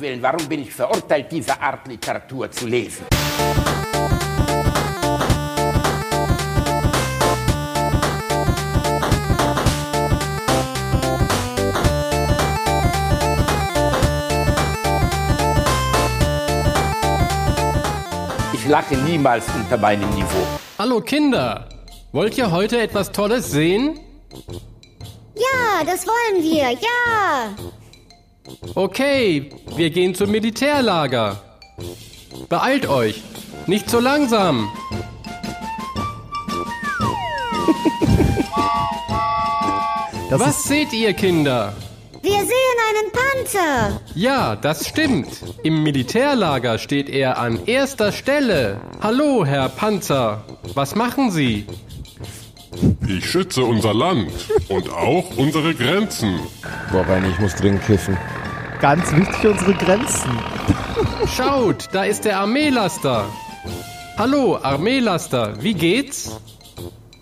Willen, warum bin ich verurteilt, diese Art Literatur zu lesen? Ich lache niemals unter meinem Niveau. Hallo Kinder, wollt ihr heute etwas Tolles sehen? Ja, das wollen wir, ja. Okay, wir gehen zum Militärlager. Beeilt euch, nicht so langsam. Das Was seht ihr, Kinder? Wir sehen einen Panther. Ja, das stimmt. Im Militärlager steht er an erster Stelle. Hallo, Herr Panzer. Was machen Sie? Ich schütze unser Land und auch unsere Grenzen. Boah, Reini, ich muss dringend kiffen. ganz wichtig, unsere Grenzen. Schaut, da ist der Armeelaster. Hallo, Armeelaster, wie geht's?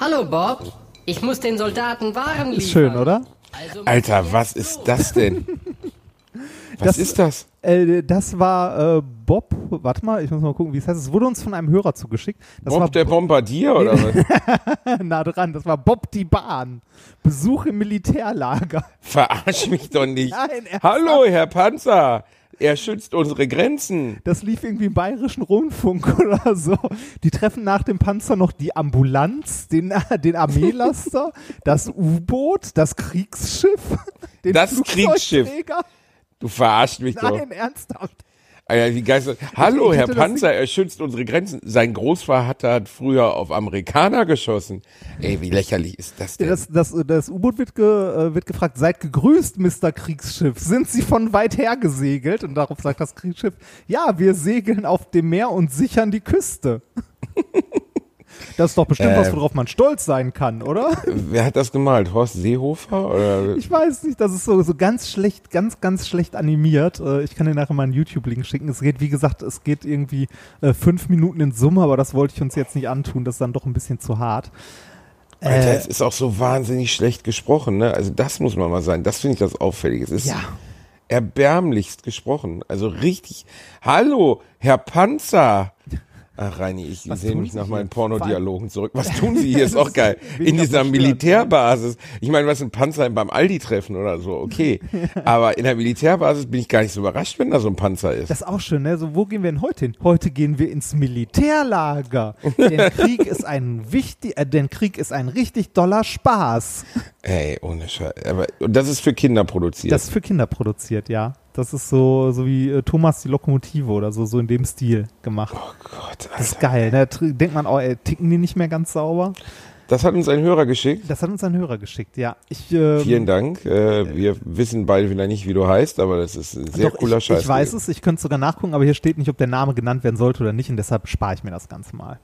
Hallo Bob, ich muss den Soldaten Waren liefern. Ist schön, oder? Also Alter, was ist das denn? Was Das- ist das? Äh, das war äh, Bob. Warte mal, ich muss mal gucken, wie es heißt. Es wurde uns von einem Hörer zugeschickt. Das Bob war der Bombardier oder was? nah dran. Das war Bob die Bahn. Besuch im Militärlager. Verarsch mich doch nicht. Nein? Hallo, Herr Panzer. Er schützt unsere Grenzen. Das lief irgendwie im bayerischen Rundfunk oder so. Die treffen nach dem Panzer noch die Ambulanz, den, den Armeelaster, das U-Boot, das Kriegsschiff, den Das Kriegsschiff. Du verarschst mich doch. Nein, ernsthaft. Wie geil ist das? Hallo, Herr Panzer, er schützt unsere Grenzen. Sein Großvater hat früher auf Amerikaner geschossen. Ey, wie lächerlich ist das denn? Das, das, das U-Boot wird, ge, äh, wird gefragt, seid gegrüßt, Mr. Kriegsschiff. Sind Sie von weit her gesegelt? Und darauf sagt das Kriegsschiff, ja, wir segeln auf dem Meer und sichern die Küste. Das ist doch bestimmt Äh. was, worauf man stolz sein kann, oder? Wer hat das gemalt? Horst Seehofer? Oder? Ich weiß nicht, das ist so, so ganz schlecht, ganz, ganz schlecht animiert. Äh, Ich kann dir nachher mal einen YouTube-Link schicken. Es geht, wie gesagt, es geht irgendwie äh, fünf Minuten in Summe, aber das wollte ich uns jetzt nicht antun. Das ist dann doch ein bisschen zu hart. Alter, Äh, es ist auch so wahnsinnig schlecht gesprochen, ne? Also das muss man mal sagen. Das finde ich das Auffällige. Es ist Ja. erbärmlichst gesprochen. Also richtig. Hallo, Herr Panzer. Ach, Reini, ich sehe mich nach meinen Pornodialogen zurück. Was tun Sie hier? Ist auch geil. In dieser verstört, Militärbasis. Ich meine, was ein Panzer beim Aldi treffen oder so, okay. Aber in der Militärbasis bin ich gar nicht so überrascht, wenn da so ein Panzer ist. Das ist auch schön, ne? So, wo gehen wir denn heute hin? Heute gehen wir ins Militärlager. Denn Krieg ist ein wichtig, äh, denn Krieg ist ein richtig doller Spaß. Ey, ohne Scheiß. Aber und das ist für Kinder produziert. Das ist für Kinder produziert, ja. Das ist so, so wie äh, Thomas die Lokomotive oder so, so in dem Stil gemacht. oh Gott, Das ist Alter. geil. Da tr- denkt man auch, ey, ticken die nicht mehr ganz sauber? Das hat uns ein Hörer geschickt. Das hat uns ein Hörer geschickt, ja. Ich, ähm, Vielen Dank. Äh, wir wissen beide wieder nicht, wie du heißt, aber das ist ein sehr doch, cooler ich, Scheiß. Ich weiß es, ich könnte es sogar nachgucken, aber hier steht nicht, ob der Name genannt werden sollte oder nicht und deshalb spare ich mir das Ganze mal.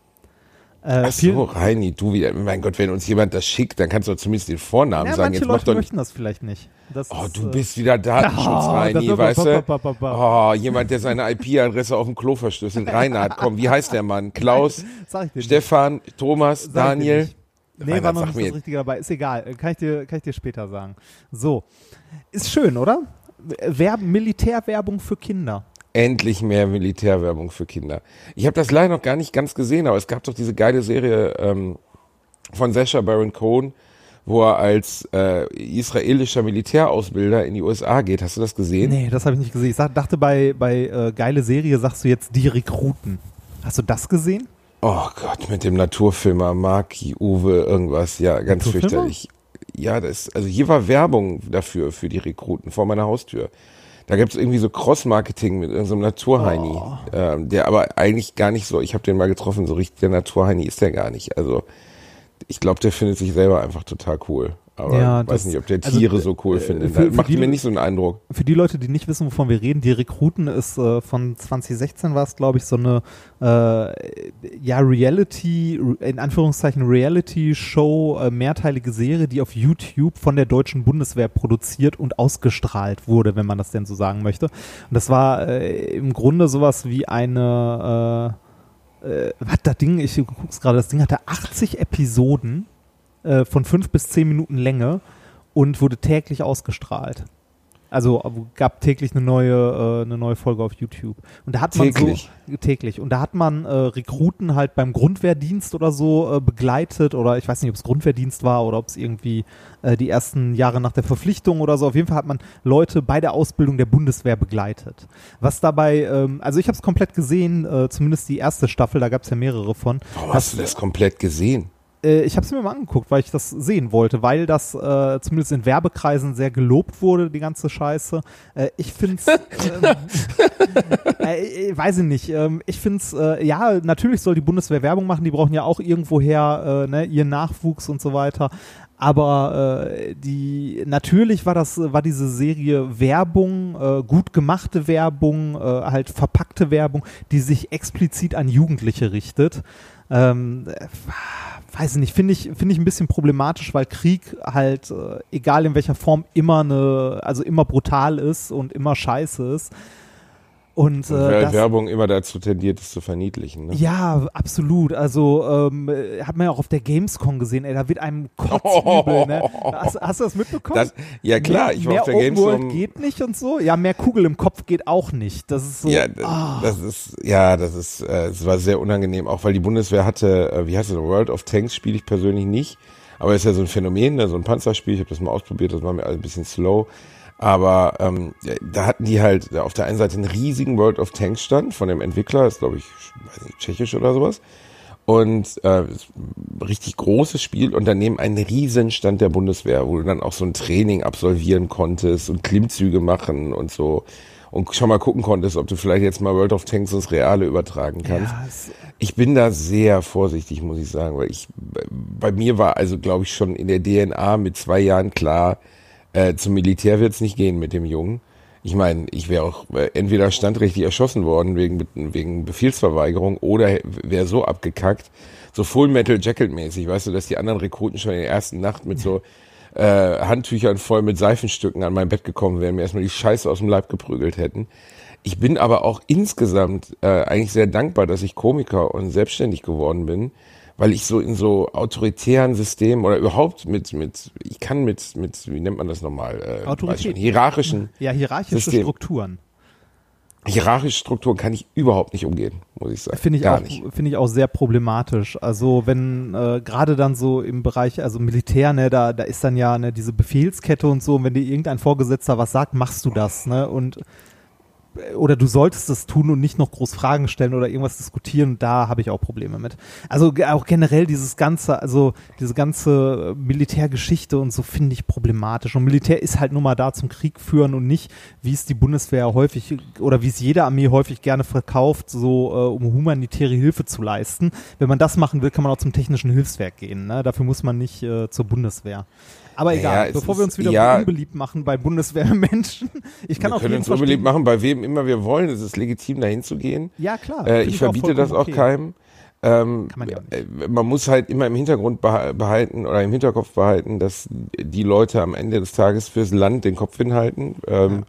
Äh, Ach so, Reini, du wieder. Mein Gott, wenn uns jemand das schickt, dann kannst du zumindest den Vornamen ja, sagen. manche Jetzt Leute doch möchten das vielleicht nicht. Das Oh, ist, du äh, bist wieder Datenschutz, Oh, Reini, weißt ba- du? ba- ba- Oh, jemand, der seine IP-Adresse auf dem Klo verschlüsselt. Reinhard, komm, wie heißt der Mann? Klaus, dir nicht. Stefan, Thomas, Sag Daniel? Nee, Reinhard, war noch nicht mir- das Richtige dabei. Ist egal. Kann ich, dir, kann ich dir später sagen. So. Ist schön, oder? Werben, Militärwerbung für Kinder. Endlich mehr Militärwerbung für Kinder. Ich habe das leider noch gar nicht ganz gesehen, aber es gab doch diese geile Serie ähm, von Sacha Baron Cohen, wo er als äh, israelischer Militärausbilder in die USA geht. Hast du das gesehen? Nee, das habe ich nicht gesehen. Ich sag, dachte, bei, bei äh, geile Serie sagst du jetzt die Rekruten. Hast du das gesehen? Oh Gott, mit dem Naturfilmer Marki, Uwe, irgendwas. Ja, ganz fürchterlich. Ja, das, also hier war Werbung dafür, für die Rekruten vor meiner Haustür. Da gibt's irgendwie so Cross-Marketing mit irgendeinem Naturheini, Oh. ähm, der aber eigentlich gar nicht so, ich habe den mal getroffen, so richtig der Naturheini ist der gar nicht. Also ich glaube, der findet sich selber einfach total cool. Aber Ja, ich weiß nicht, ob der also, Tiere so cool äh, findet. für- für Macht die- mir nicht so einen Eindruck. Für die Leute, die nicht wissen, wovon wir reden, die Rekruten ist äh, von 2016 war es, glaube ich, so eine äh, ja Reality, in Anführungszeichen Reality-Show, äh, mehrteilige Serie, die auf YouTube von der deutschen Bundeswehr produziert und ausgestrahlt wurde, wenn man das denn so sagen möchte. Und das war äh, im Grunde sowas wie eine äh, äh, was das Ding, ich guck's gerade, das Ding hatte 80 Episoden äh, von fünf bis zehn Minuten Länge und wurde täglich ausgestrahlt. Also äh, gab täglich eine neue, äh, eine neue Folge auf YouTube. Und da hat man Täglich? so täglich. Und da hat man äh, Rekruten halt beim Grundwehrdienst oder so äh, begleitet oder ich weiß nicht, ob es Grundwehrdienst war oder ob es irgendwie äh, die ersten Jahre nach der Verpflichtung oder so. Auf jeden Fall hat man Leute bei der Ausbildung der Bundeswehr begleitet. Was dabei, ähm, also ich habe es komplett gesehen, äh, zumindest die erste Staffel, da gab es ja mehrere von. Warum hast du das komplett gesehen? Äh, ich habe es mir mal angeguckt, weil ich das sehen wollte, weil das äh, zumindest in Werbekreisen sehr gelobt wurde, die ganze Scheiße. Äh, ich finde es, ähm, äh, äh, weiß ich nicht, ähm, ich finde es, äh, ja, natürlich soll die Bundeswehr Werbung machen, die brauchen ja auch irgendwoher ne, ihren Nachwuchs und so weiter. Aber äh, die natürlich war das war diese Serie Werbung, äh, gut gemachte Werbung, äh, halt verpackte Werbung, die sich explizit an Jugendliche richtet. Ähm, äh, weiß ich nicht, finde ich, finde ich ein bisschen problematisch, weil Krieg halt, äh, egal in welcher Form, immer eine, also immer brutal ist und immer scheiße ist. Und, äh, Weil das, Werbung immer dazu tendiert, es zu verniedlichen. Ne? ja, absolut. Also ähm, äh, hat man ja auch auf der Gamescom gesehen, ey, da wird einem kotzübel, ne? Hast, hast du das mitbekommen? Das, ja klar, mehr, ich war auf der Open World Gamescom. geht nicht und so. Ja, mehr Kugel im Kopf geht auch nicht. Das ist so. Ja, ah. das ist, ja, das ist, äh, es war sehr unangenehm, auch weil die Bundeswehr hatte, äh, wie heißt es, World of Tanks spiele ich persönlich nicht, aber ist ja so ein Phänomen, ne, so ein Panzerspiel, ich habe das mal ausprobiert, das war mir alles ein bisschen slow, aber ähm, da hatten die halt auf der einen Seite einen riesigen World of Tanks Stand von dem Entwickler, ist glaube ich, weiß nicht, tschechisch oder sowas, und äh, richtig großes Spiel und daneben einen riesen Stand der Bundeswehr, wo du dann auch so ein Training absolvieren konntest und Klimmzüge machen und so und schon mal gucken konntest, ob du vielleicht jetzt mal World of Tanks ins Reale übertragen kannst. Ja, es, Ich bin da sehr vorsichtig, muss ich sagen, weil ich bei mir war also glaube ich schon in der DNA mit zwei Jahren klar, äh, zum Militär wird's nicht gehen mit dem Jungen. Ich meine, ich wäre auch äh, entweder standrechtlich erschossen worden wegen wegen Befehlsverweigerung oder wäre so abgekackt, so Full Metal Jacket mäßig, weißt du, dass die anderen Rekruten schon in der ersten Nacht mit so äh, Handtüchern voll mit Seifenstücken an mein Bett gekommen wären, mir erstmal die Scheiße aus dem Leib geprügelt hätten. Ich bin aber auch insgesamt äh, eigentlich sehr dankbar, dass ich Komiker und selbstständig geworden bin, weil ich so in so autoritären Systemen oder überhaupt mit, mit, ich kann mit, mit, wie nennt man das nochmal? Äh, Autorität. hierarchischen, ja, hierarchische System. Strukturen. hierarchische Strukturen kann ich überhaupt nicht umgehen, muss ich sagen. Finde ich, Gar auch, nicht. finde ich auch sehr problematisch. Also wenn äh, gerade dann so im Bereich, also Militär, ne, da, da ist dann ja ne, diese Befehlskette und so, und wenn dir irgendein Vorgesetzter was sagt, machst du das, ne? Und oder du solltest es tun und nicht noch groß Fragen stellen oder irgendwas diskutieren, da habe ich auch Probleme mit. Also auch generell dieses ganze, also diese ganze äh, Militärgeschichte und so finde ich problematisch. Und Militär ist halt nur mal da zum Krieg führen und nicht, wie es die Bundeswehr häufig oder wie es jede Armee häufig gerne verkauft, so äh, um humanitäre Hilfe zu leisten. Wenn man das machen will, kann man auch zum technischen Hilfswerk gehen. Ne? Dafür muss man nicht äh, zur Bundeswehr. Aber Ja, egal, es bevor wir uns wieder ja. unbeliebt machen bei Bundeswehrmenschen. Ich kann wir auch können uns verstehen. machen, bei wem immer wir wollen. Es ist legitim, dahin zu gehen. Ja, klar. Äh, ich verbiete vollkommen das auch okay. keinem. Ähm, man ja auch äh, man muss halt immer im Hintergrund beha- behalten oder im Hinterkopf behalten, dass die Leute am Ende des Tages fürs Land den Kopf hinhalten. Ähm,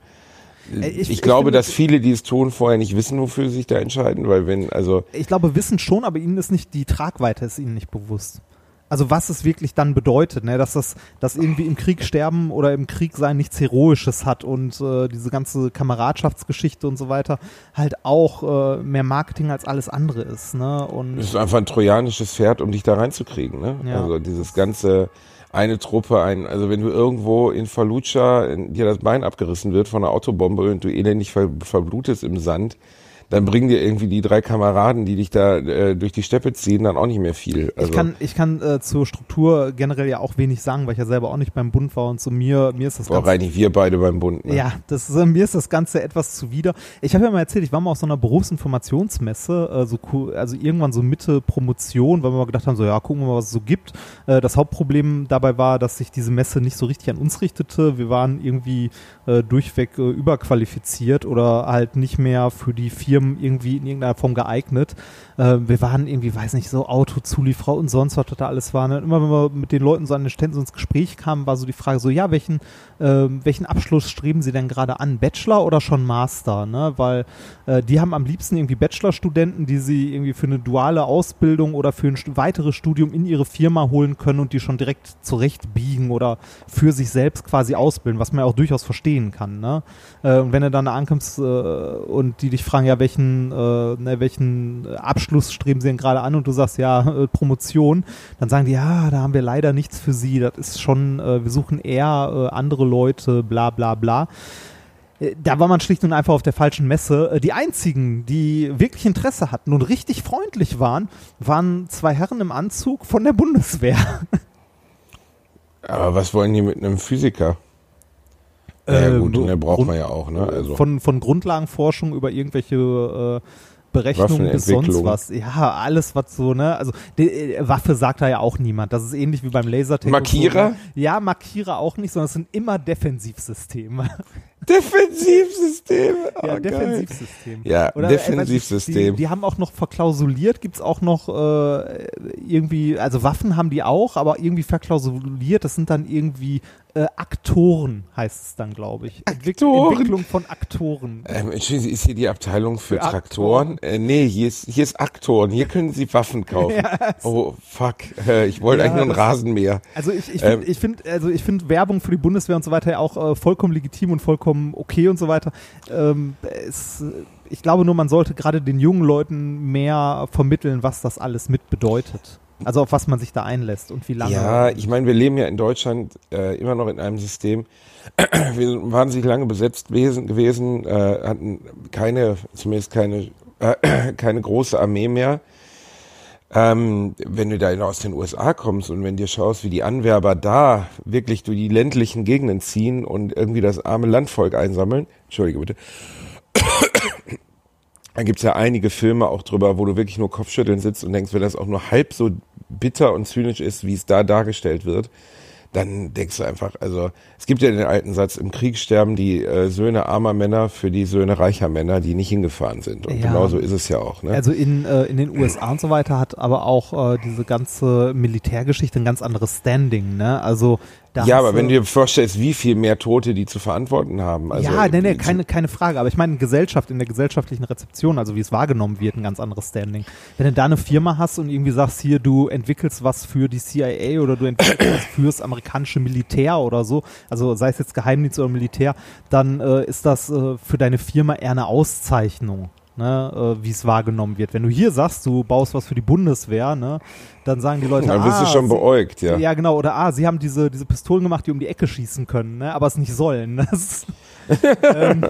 Äh, ich, ich- ich glaube, dass viele, die es tun, vorher nicht wissen, wofür sie sich da entscheiden, weil wenn, also Ich glaube, wissen schon, aber ihnen ist nicht, die Tragweite ist ihnen nicht bewusst. Also was es wirklich dann bedeutet, ne? dass das, dass irgendwie im Krieg sterben oder im Krieg sein nichts Heroisches hat und äh, diese ganze Kameradschaftsgeschichte und so weiter halt auch äh, mehr Marketing als alles andere ist, ne? Und es ist einfach ein trojanisches Pferd, um dich da reinzukriegen. Ne? Ja. Also dieses ganze eine Truppe, ein, also wenn du irgendwo in Fallujah in, dir das Bein abgerissen wird von einer Autobombe und du elendig ver, verblutest im Sand, dann bringen dir irgendwie die drei Kameraden, die dich da äh, durch die Steppe ziehen, dann auch nicht mehr viel. Also, ich kann, ich kann äh, zur Struktur generell ja auch wenig sagen, weil ich ja selber auch nicht beim Bund war und so mir, mir ist das boah, Ganze reinig wir beide beim Bund. Ne? Ja, das ist, äh, mir ist das Ganze etwas zuwider. Ich habe ja mal erzählt, ich war mal auf so einer Berufsinformationsmesse, äh, so, cool- also irgendwann so Mitte Promotion, weil wir mal gedacht haben, so ja, gucken wir mal, was es so gibt. Äh, das Hauptproblem dabei war, dass sich diese Messe nicht so richtig an uns richtete. Wir waren irgendwie äh, durchweg äh, überqualifiziert oder halt nicht mehr für die vier Firmen irgendwie in irgendeiner Form geeignet. Äh, wir waren irgendwie, weiß nicht, so Autozulieferer und sonst was da alles war. Ne? Immer wenn wir mit den Leuten so an den Ständen ins Gespräch kamen, war so die Frage so, ja, welchen, äh, welchen Abschluss streben Sie denn gerade an? Bachelor oder schon Master? Ne? Weil äh, die haben am liebsten irgendwie Bachelorstudenten, die sie irgendwie für eine duale Ausbildung oder für ein weiteres Studium in ihre Firma holen können und die schon direkt zurechtbiegen oder für sich selbst quasi ausbilden, was man ja auch durchaus verstehen kann. Ne? Äh, und wenn du dann da ankommst äh, und die dich fragen, ja, welchen, äh, ne, welchen Abschluss streben sie denn gerade an und du sagst, ja, äh, Promotion, dann sagen die, ja, da haben wir leider nichts für sie, das ist schon, äh, wir suchen eher äh, andere Leute, bla bla bla. Äh, Da war man schlicht und einfach auf der falschen Messe. Äh, Die einzigen, die wirklich Interesse hatten und richtig freundlich waren, waren zwei Herren im Anzug von der Bundeswehr. Aber was wollen die mit einem Physiker? Ja Ähm, gut, den braucht Grund- man ja auch, ne? Also Von, von Grundlagenforschung über irgendwelche äh, Berechnungen bis sonst was. Ja, alles, was so, ne? Also die, äh, Waffe sagt da ja auch niemand. Das ist ähnlich wie beim Lasertag. Markierer? So, ne? Ja, Markierer auch nicht, sondern es sind immer Defensivsysteme. Defensivsystem. Oh, ja. Defensivsystem. Ja, Oder, äh, Defensivsystem. Die, die haben auch noch verklausuliert, gibt's auch noch äh, irgendwie, also Waffen haben die auch, aber irgendwie verklausuliert, das sind dann irgendwie äh, Aktoren, heißt es dann, glaube ich. Aktoren? Entwicklung von Aktoren. Ähm, Entschuldigen Sie, ist hier die Abteilung für, Für Traktoren? Äh, nee, hier ist, hier ist Aktoren. Hier können Sie Waffen kaufen. oh, fuck. Äh, ich wollte Ja, eigentlich nur das- Rasenmäher. Also ich, ich Ähm, finde, ich find, also ich finde Werbung für die Bundeswehr und so weiter ja auch äh, vollkommen legitim und vollkommen okay und so weiter. Ähm, es, ich glaube nur, man sollte gerade den jungen Leuten mehr vermitteln, was das alles mit bedeutet. Also auf was man sich da einlässt und wie lange. Ja, ich meine, wir leben ja in Deutschland äh, immer noch in einem System. wir sind wahnsinnig lange besetzt gewesen, gewesen äh, hatten keine, zumindest keine, äh, keine große Armee mehr. Ähm, wenn du da aus den USA kommst und wenn dir schaust, wie die Anwerber da wirklich durch die ländlichen Gegenden ziehen und irgendwie das arme Landvolk einsammeln, entschuldige bitte, da gibt's ja einige Filme auch drüber, wo du wirklich nur Kopfschütteln sitzt und denkst, wenn das auch nur halb so bitter und zynisch ist, wie es da dargestellt wird, dann denkst du einfach, also es gibt ja den alten Satz, im Krieg sterben die äh, Söhne armer Männer für die Söhne reicher Männer, die nicht hingefahren sind. Und Ja. genau so ist es ja auch. Ne? Also in, äh, in den USA und so weiter hat aber auch äh, diese ganze Militärgeschichte ein ganz anderes Standing, ne? Also da ja, aber wenn du- dir vorstellst, wie viel mehr Tote die zu verantworten haben. Also, ja, nee, nee, keine, keine Frage. Aber ich meine, in Gesellschaft, in der gesellschaftlichen Rezeption, also wie es wahrgenommen wird, ein ganz anderes Standing. Wenn du da eine Firma hast und irgendwie sagst, hier, du entwickelst was für die CIA oder du entwickelst was fürs amerikanische Militär oder so, also sei es jetzt Geheimdienst oder Militär, dann äh, ist das äh, für deine Firma eher eine Auszeichnung. Ne, äh, wie es wahrgenommen wird. Wenn du hier sagst, du baust was für die Bundeswehr, ne, dann sagen die Leute, Dann wirst du ah, schon sie- beäugt, ja. ja, genau. Oder ah, sie haben diese, diese Pistolen gemacht, die um die Ecke schießen können, ne? aber es nicht sollen. Das, ähm,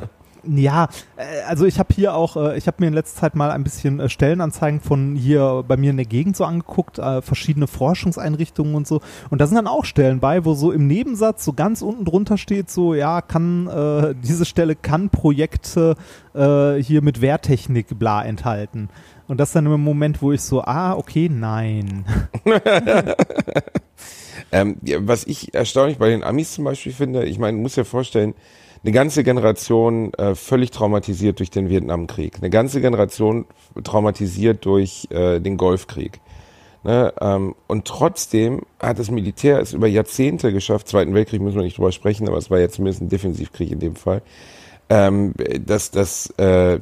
ja, äh, also ich habe hier auch, äh, ich habe mir in letzter Zeit mal ein bisschen äh, Stellenanzeigen von hier bei mir in der Gegend so angeguckt, verschiedene Forschungseinrichtungen und so. Und da sind dann auch Stellen bei, wo so im Nebensatz so ganz unten drunter steht, so ja, kann äh, diese Stelle kann Projekte äh, hier mit Wehrtechnik bla enthalten. Und das dann im Moment, wo ich so, ah, okay, nein. Ähm, ja, was ich erstaunlich bei den Amis zum Beispiel finde, ich meine, musst dir vorstellen, eine ganze Generation äh, völlig traumatisiert durch den Vietnamkrieg, eine ganze Generation traumatisiert durch äh, den Golfkrieg. Ne, ähm, und trotzdem hat das Militär es über Jahrzehnte geschafft, Zweiten Weltkrieg müssen wir nicht drüber sprechen, aber es war ja zumindest ein Defensivkrieg in dem Fall, ähm, dass das äh,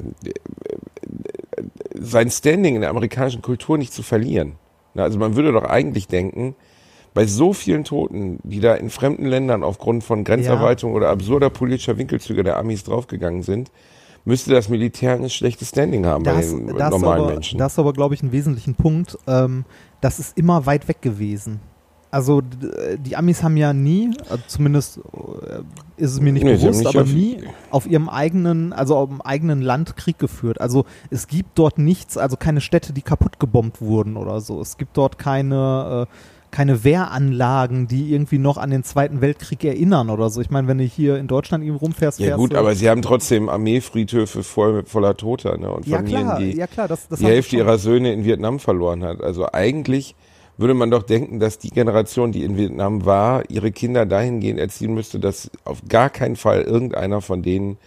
sein Standing in der amerikanischen Kultur nicht zu verlieren. Na, also man würde doch eigentlich denken, bei so vielen Toten, die da in fremden Ländern aufgrund von Grenzerweiterung oder absurder politischer Winkelzüge der Amis draufgegangen sind, müsste das Militär ein schlechtes Standing haben bei Das, den das normalen aber, Menschen. Das ist aber, glaube ich, einen wesentlichen Punkt. Ähm, das ist immer weit weg gewesen. Also die Amis haben ja nie, also zumindest äh, ist es mir nicht Nee, bewusst, nicht aber auf- nie auf ihrem eigenen, also auf dem eigenen Land Krieg geführt. Also es gibt dort nichts, also keine Städte, die kaputt gebombt wurden oder so. Es gibt dort keine, äh, keine Wehranlagen, die irgendwie noch an den Zweiten Weltkrieg erinnern oder so. Ich meine, wenn du hier in Deutschland eben rumfährst, ja gut, aber sie haben trotzdem Armeefriedhöfe voll, voller Toter ne? und ja Familien, klar, die ja klar, das, das die Hälfte ihrer Söhne in Vietnam verloren hat. Also eigentlich würde man doch denken, dass die Generation, die in Vietnam war, ihre Kinder dahingehend erziehen müsste, dass auf gar keinen Fall irgendeiner von denen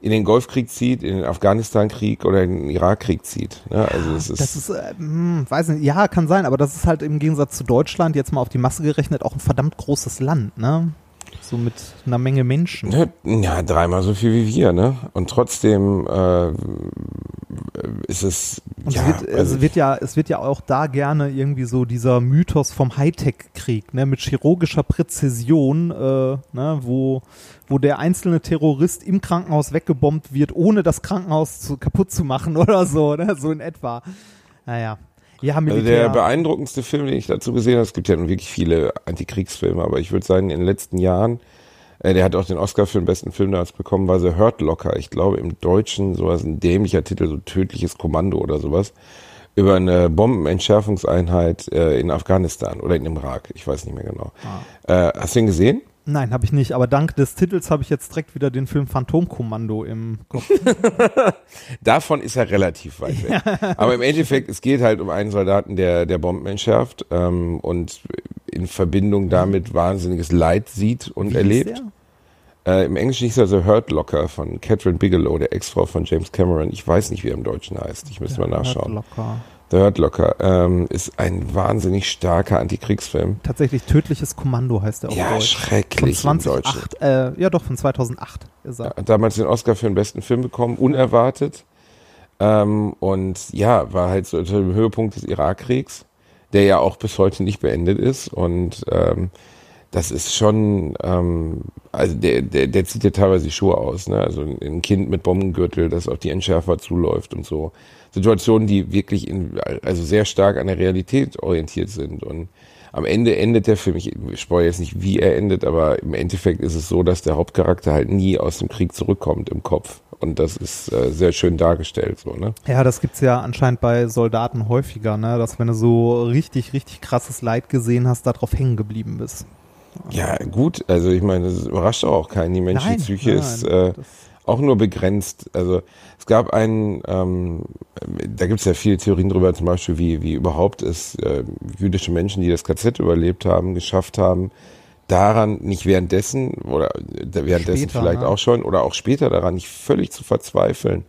in den Golfkrieg zieht, in den Afghanistan-Krieg oder in den Irakkrieg zieht. Ne? Also es ist, Das ist, äh, hm, weiß nicht, ja, kann sein, aber das ist halt im Gegensatz zu Deutschland jetzt mal auf die Masse gerechnet auch ein verdammt großes Land, ne? So mit einer Menge Menschen. ne, ja dreimal so viel wie wir, ne? Und trotzdem äh, ist es Und ja, es, wird, also es wird ja, es wird ja auch da gerne irgendwie so dieser Mythos vom Hightech-Krieg, ne, mit chirurgischer Präzision, äh, ne, wo, wo der einzelne Terrorist im Krankenhaus weggebombt wird, ohne das Krankenhaus zu, kaputt zu machen oder so, ne, so in etwa. Naja. Ja, Also der beeindruckendste Film, den ich dazu gesehen habe, es gibt ja nun wirklich viele Antikriegsfilme, aber ich würde sagen, in den letzten Jahren, äh, der hat auch den Oscar für den besten Film damals bekommen, war The Hurt Locker. Ich glaube im Deutschen sowas ein dämlicher Titel, so tödliches Kommando oder sowas, über eine Bombenentschärfungseinheit äh, in Afghanistan oder in Irak, ich weiß nicht mehr genau. Äh, hast du ihn gesehen? Nein, habe ich nicht, aber dank des Titels habe ich jetzt direkt wieder den Film Phantomkommando im Kopf. Davon ist er relativ weit weg. Aber im Endeffekt, es geht halt um einen Soldaten, der, der Bomben entschärft ähm, und in Verbindung damit wahnsinniges Leid sieht und Wie erlebt. Äh, Im Englischen hieß er The Hurt Locker von Catherine Bigelow, der Ex-Frau von James Cameron. Ich weiß nicht, wie er im Deutschen heißt. Ich müsste mal nachschauen. Locker. The Hurt Locker ähm, ist ein wahnsinnig starker Antikriegsfilm. Tatsächlich tödliches Kommando heißt er auf Ja, Deutsch. Von schrecklich Deutschen. 2008, äh, ja doch, von 2008 ist er. Hat damals den Oscar für den besten Film bekommen, unerwartet. Ähm, und ja, war halt so unter dem Höhepunkt des Irakkriegs, der ja auch bis heute nicht beendet ist. Und ähm, das ist schon, ähm, also der, der, der zieht ja teilweise die Schuhe aus, ne? Also ein Kind mit Bombengürtel, das auf die Entschärfer zuläuft und so. Situationen, die wirklich in, also sehr stark an der Realität orientiert sind. Und am Ende endet der Film, ich spoil jetzt nicht, wie er endet, aber im Endeffekt ist es so, dass der Hauptcharakter halt nie aus dem Krieg zurückkommt im Kopf. Und das ist äh, sehr schön dargestellt, so, ne? Ja, das gibt's ja anscheinend bei Soldaten häufiger, ne? Dass wenn du so richtig, richtig krasses Leid gesehen hast, da drauf hängen geblieben bist. Ja, gut, also ich meine, das überrascht auch keinen. Die menschliche Psyche nein, ist äh, auch nur begrenzt. Also es gab einen, ähm, da gibt es ja viele Theorien drüber, zum Beispiel, wie, wie überhaupt es äh, jüdische Menschen, die das KZ überlebt haben, geschafft haben, daran nicht währenddessen oder währenddessen Später, vielleicht ne? auch schon oder auch später daran nicht völlig zu verzweifeln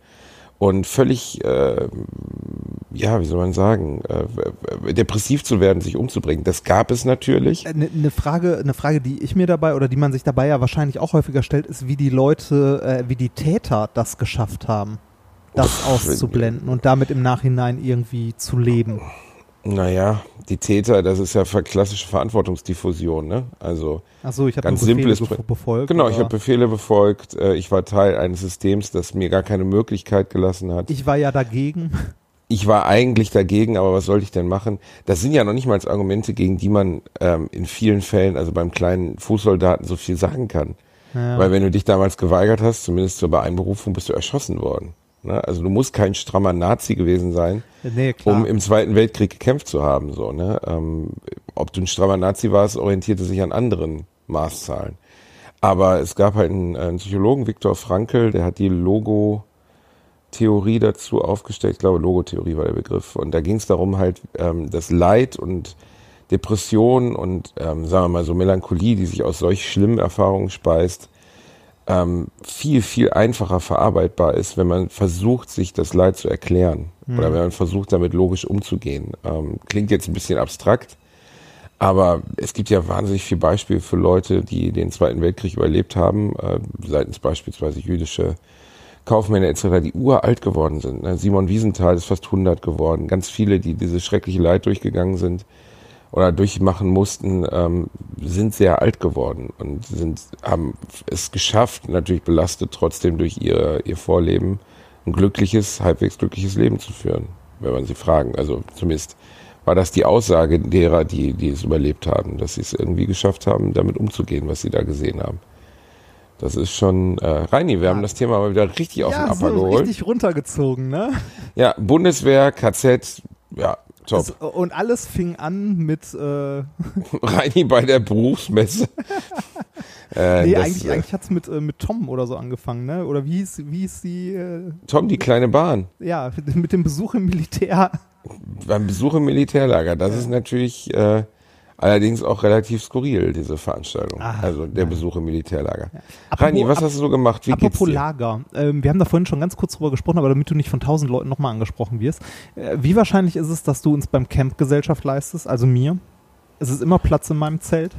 und völlig, äh, ja, wie soll man sagen, äh, depressiv zu werden, sich umzubringen. Das gab es natürlich. Eine ne Frage, eine Frage, die ich mir dabei oder die man sich dabei ja wahrscheinlich auch häufiger stellt, ist, wie die Leute, äh, wie die Täter das geschafft haben, das auszublenden und damit im Nachhinein irgendwie zu leben. Naja, die Täter, das ist ja klassische Verantwortungsdiffusion, ne? Also Achso, ich habe Ganz Befehle simples bef Prin- befolgt. genau, ich habe Befehle befolgt, äh, ich war Teil eines Systems, das mir gar keine Möglichkeit gelassen hat. ich war ja dagegen. Ich war eigentlich dagegen, aber was sollte ich denn machen? Das sind ja noch nicht mal Argumente, gegen die man ähm, in vielen Fällen, also beim kleinen Fußsoldaten, so viel sagen kann. Ja. Weil wenn du dich damals geweigert hast, zumindest zur Beeinberufung, bist du erschossen worden. Ne? Also du musst kein strammer Nazi gewesen sein, nee, um im Zweiten Weltkrieg gekämpft zu haben. So, ne? ähm, ob du ein strammer Nazi warst, orientierte sich an anderen Maßzahlen. Aber es gab halt einen, einen Psychologen, Viktor Frankl, der hat die Logo-Theorie dazu aufgestellt. Ich glaube, Logotheorie war der Begriff. Und da ging es darum, halt ähm, das Leid und Depression und, ähm, sagen wir mal, so Melancholie, die sich aus solch schlimmen Erfahrungen speist, ähm, viel, viel einfacher verarbeitbar ist, wenn man versucht, sich das Leid zu erklären oder wenn man versucht, damit logisch umzugehen. Ähm, klingt jetzt ein bisschen abstrakt, aber es gibt ja wahnsinnig viele Beispiele für Leute, die den Zweiten Weltkrieg überlebt haben, äh, seitens beispielsweise jüdische Kaufmänner etc., die uralt geworden sind. Ne? Simon Wiesenthal ist fast 100 geworden. Ganz viele, die dieses schreckliche Leid durchgegangen sind oder durchmachen mussten, ähm, sind sehr alt geworden und sind, haben es geschafft, natürlich belastet trotzdem durch ihr, ihr Vorleben, ein glückliches, halbwegs glückliches Leben zu führen, wenn man sie fragen. Also zumindest war das die Aussage derer, die, die es überlebt haben, dass sie es irgendwie geschafft haben, damit umzugehen, was sie da gesehen haben. Das ist schon, äh, Reini, wir haben das Thema mal wieder richtig auf den ja, Upper so geholt. richtig runtergezogen, ne? Ja, Bundeswehr, KZ, ja, top. Es, und alles fing an mit, äh, Reini bei der Berufsmesse. äh, nee, das, eigentlich, äh, eigentlich hat's mit, äh, mit Tom oder so angefangen, ne? Oder wie hieß, wie hieß sie, äh, Tom, die kleine Bahn. ja, mit dem Besuch im Militär. Beim Besuch im Militärlager. Das ist natürlich äh, Allerdings auch relativ skurril, diese Veranstaltung. Ah, also der Besuch im Militärlager. Apropos- Reini, was hast du so gemacht? Wie geht's Apropos? Lager. Ähm, wir haben da vorhin schon ganz kurz drüber gesprochen, aber damit du nicht von tausend Leuten nochmal angesprochen wirst. Äh, wie wahrscheinlich ist es, dass du uns beim Camp Gesellschaft leistest, also mir? Ist es immer Platz in meinem Zelt?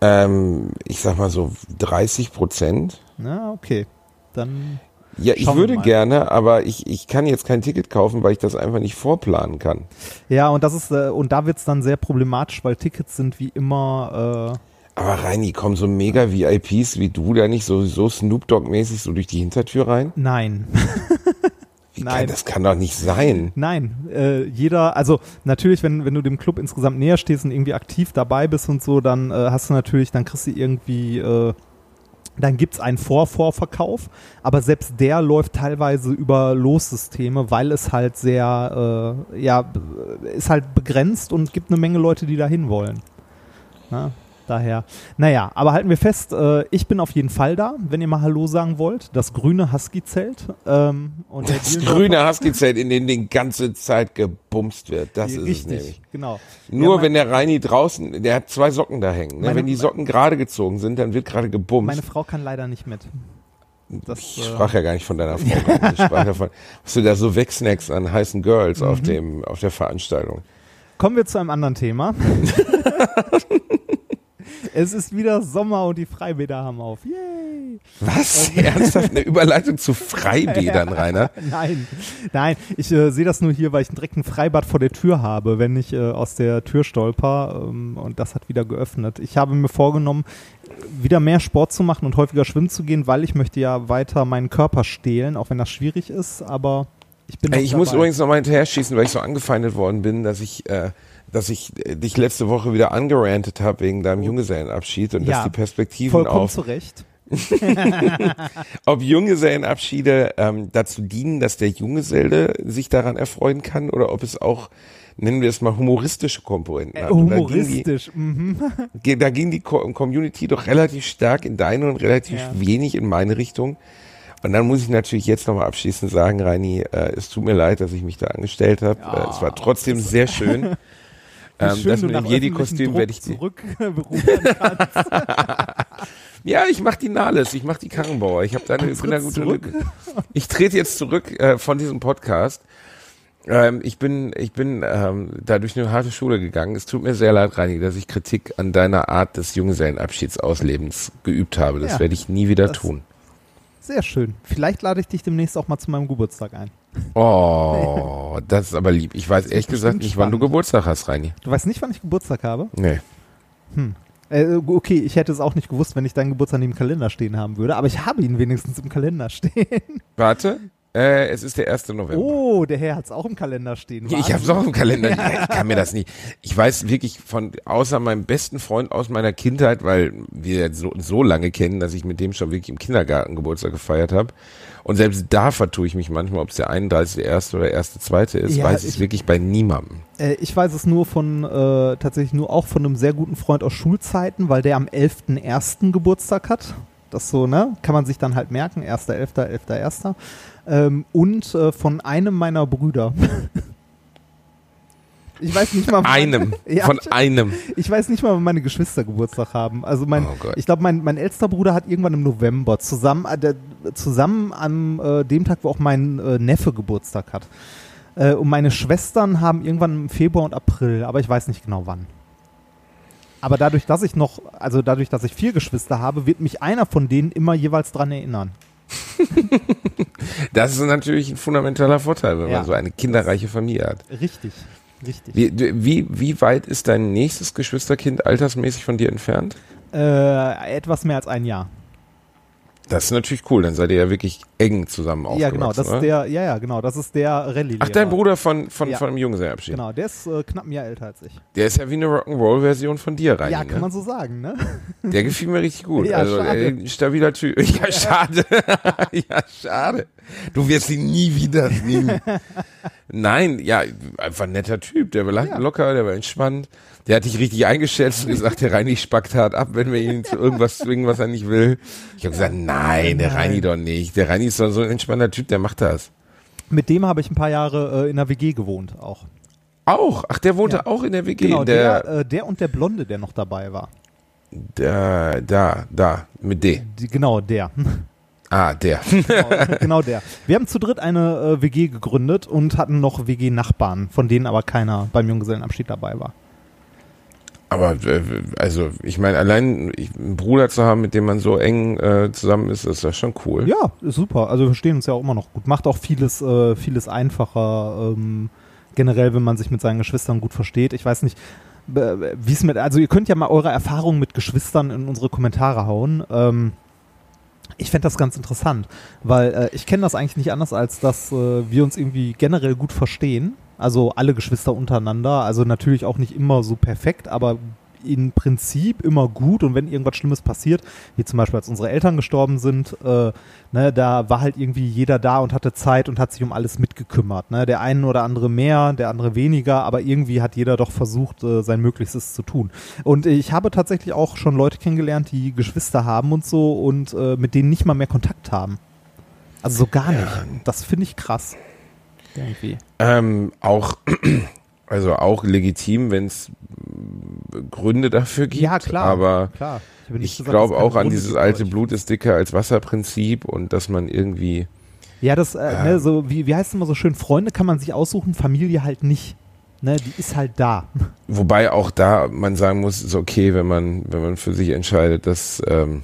Ähm, ich sag mal so 30 Prozent. Na, okay. Dann Ja, ich Schauen würde gerne, aber ich, ich kann jetzt kein Ticket kaufen, weil ich das einfach nicht vorplanen kann. Ja, und das ist, äh, und da wird's dann sehr problematisch, weil Tickets sind wie immer, äh, Aber Reini, kommen so mega VIPs wie du da nicht so, so Snoop Dogg-mäßig so durch die Hintertür rein? nein. Nein. Kann, das kann doch nicht sein. Nein, äh, jeder, also natürlich, wenn, wenn du dem Club insgesamt näher stehst und irgendwie aktiv dabei bist und so, dann äh, hast du natürlich, dann kriegst du irgendwie, äh, dann gibt's einen Vor-Vorverkauf, aber selbst der läuft teilweise über Lossysteme, weil es halt sehr, äh, ja, ist halt begrenzt und gibt eine Menge Leute, die da hin wollen. Na, daher, naja, aber halten wir fest, äh, ich bin auf jeden Fall da, wenn ihr mal Hallo sagen wollt. Das grüne Husky-Zelt. Ähm, und Das grüne Husky-Zelt, in dem die ganze Zeit gebumst wird. Das ist es Richtig, nämlich. genau. Nur Ja, wenn der Reini draußen, der hat zwei Socken da hängen. Ne? Meine- wenn die Socken gerade gezogen sind, dann wird gerade gebumst. Meine Frau kann leider nicht mit. Das, ich äh, sprach ja gar nicht von deiner Frau. ich sprach davon, was du da so wegsnackst an heißen Girls Mhm. auf dem, auf der Veranstaltung. Kommen wir zu einem anderen Thema. es ist wieder Sommer und die Freibäder haben auf. Yay! Was? Ernsthaft eine Überleitung zu Freibädern, Rainer? Nein, nein, ich äh, sehe das nur hier, weil ich direkt ein Freibad vor der Tür habe, wenn ich äh, aus der Tür stolper ähm, und das hat wieder geöffnet. Ich habe mir vorgenommen, wieder mehr Sport zu machen und häufiger schwimmen zu gehen, weil ich möchte ja weiter meinen Körper stehlen, auch wenn das schwierig ist, aber ich bin Ey, ich muss dabei. übrigens noch mal hinterher schießen, weil ich so angefeindet worden bin, dass ich, äh, dass ich äh, dich letzte Woche wieder angerantet habe wegen deinem Junggesellenabschied und Ja, dass die Perspektiven vollkommen auf, zu Recht. ob Junggesellenabschiede ähm, dazu dienen, dass der Junggeselle sich daran erfreuen kann oder ob es auch, nennen wir es mal, humoristische Komponenten Äh, hat. Und da ging die- humoristisch. Mhm. Da ging die Co Community doch relativ stark in deine und relativ Ja. wenig in meine Richtung. Und dann muss ich natürlich jetzt nochmal abschließend sagen, Reini, äh, es tut mir leid, dass ich mich da angestellt habe. äh, es war trotzdem sehr schön. Ähm, schön das du mit dem nach Jedi-Kostüm werde ich kannst. Ja, ich mach die Nahles, ich mach die Karrenbauer. Ich habe da eine, bin da gute zurück? Lücke. Ich trete jetzt zurück äh, von diesem Podcast. Ähm, ich bin, ich bin ähm, da durch eine harte Schule gegangen. Es tut mir sehr leid, Reini, dass ich Kritik an deiner Art des Junggesellenabschiedsauslebens geübt habe. Das Ja, werde ich nie wieder tun. Sehr schön. Vielleicht lade ich dich demnächst auch mal zu meinem Geburtstag ein. Oh, das ist aber lieb. Ich weiß ehrlich gesagt nicht, wann du spannend. Geburtstag hast, Reini. Du weißt nicht, wann ich Geburtstag habe? Nee. Äh, okay, ich hätte es auch nicht gewusst, wenn ich deinen Geburtstag dem Kalender stehen haben würde, aber ich habe ihn wenigstens im Kalender stehen. Warte, äh, es ist der 1. November. Oh, der Herr hat es auch im Kalender stehen. Ich habe es auch im Kalender. Ja, ich kann mir das nicht. Ich weiß wirklich von, außer meinem besten Freund aus meiner Kindheit, weil wir so, so lange kennen, dass ich mit dem schon wirklich im Kindergarten Geburtstag gefeiert habe. Und selbst da vertue ich mich manchmal, ob es der 31.1. oder der 1.2. ist, Ja, weiß ich ich- wirklich bei niemandem. Äh, ich weiß es nur von, äh, tatsächlich nur auch von einem sehr guten Freund aus Schulzeiten, weil der am 11.01. Geburtstag hat. Das so, ne? Kann man sich dann halt merken. 1.11., 11.01. Ähm, und äh, von einem meiner Brüder. ich weiß nicht mal. wann- Einem. Ja, von einem. Ich weiß nicht mal, wann meine Geschwister Geburtstag haben. Also mein, Oh ich glaube, mein, mein ältester Bruder hat irgendwann im November zusammen, äh, zusammen an äh, dem Tag, wo auch mein äh, Neffe Geburtstag hat. Äh, und meine Schwestern haben irgendwann im Februar und April, aber ich weiß nicht genau wann. Aber dadurch, dass ich noch, also dadurch, dass ich vier Geschwister habe, wird mich einer von denen immer jeweils dran erinnern. Das ist natürlich ein fundamentaler Vorteil, wenn Ja. man so eine kinderreiche Familie hat. Richtig, richtig. Wie, wie, wie weit ist dein nächstes Geschwisterkind altersmäßig von dir entfernt? Äh, etwas mehr als ein Jahr. Das ist natürlich cool, dann seid ihr ja wirklich eng zusammen aufgewachsen. Ja, genau, das oder? ist der, ja, ja, genau, das ist der Rallye. Ach, dein Bruder von, von, Ja. von einem Junggesellenabschied. Genau, der ist äh, knapp ein Jahr älter als ich. Der ist ja wie eine Rock'n'Roll-Version von dir rein. ja, kann ne? man so sagen, ne? Der gefiel mir richtig gut. Ja, also schade. äh, stabiler Typ. Ja, schade. ja, schade. Du wirst ihn nie wieder sehen. Nein, ja, einfach ein netter Typ. Der war Ja. locker, der war entspannt. Der hat dich richtig eingeschätzt und gesagt, der Reini spackt hart ab, wenn wir ihn zu irgendwas zwingen, was er nicht will. Ich habe gesagt, nein, der Reini doch nicht. Der Reini ist doch so ein entspannter Typ, der macht das. Mit dem habe ich ein paar Jahre äh, in der WG gewohnt auch. Auch. Ach, der wohnte Ja. auch in der WG. Genau, der, der, äh, der und der Blonde, der noch dabei war. der, da, da, mit D. Die, genau, der. Ah, der. genau, genau der. Wir haben zu dritt eine äh, WG gegründet und hatten noch WG-Nachbarn, von denen aber keiner beim Junggesellenabschied dabei war. Aber äh, also, ich meine, allein ich, einen Bruder zu haben, mit dem man so eng äh, zusammen ist, ist das schon cool. Ja, ist super. Also wir verstehen uns ja auch immer noch gut. Macht auch vieles, äh, vieles einfacher, ähm, generell, wenn man sich mit seinen Geschwistern gut versteht. Ich weiß nicht, wie es mit, also ihr könnt ja mal eure Erfahrungen mit Geschwistern in unsere Kommentare hauen. Ähm, ich fände das ganz interessant, weil äh, ich kenne das eigentlich nicht anders, als dass äh, wir uns irgendwie generell gut verstehen. Also alle Geschwister untereinander. Also natürlich auch nicht immer so perfekt, aber im Prinzip immer gut. Und wenn irgendwas Schlimmes passiert, wie zum Beispiel als unsere Eltern gestorben sind, äh, ne, da war halt irgendwie jeder da und hatte Zeit und hat sich um alles mitgekümmert. Ne? Der eine oder andere mehr, der andere weniger, aber irgendwie hat jeder doch versucht, äh, sein Möglichstes zu tun. Und ich habe tatsächlich auch schon Leute kennengelernt, die Geschwister haben und so und äh, mit denen nicht mal mehr Kontakt haben. Also so gar nicht. Das finde ich krass. Irgendwie. Ähm, auch, also auch legitim, wenn es Gründe dafür gibt. Ja, klar. Aber klar. ich gesagt, glaube auch an Gründe dieses alte ich- Blut ist dicker als Wasserprinzip und dass man irgendwie Ja, das, äh, ne, so, wie, wie heißt es immer so schön, Freunde kann man sich aussuchen, Familie halt nicht. Ne, die ist halt da. Wobei auch da man sagen muss, ist okay, wenn man, wenn man für sich entscheidet, dass ähm,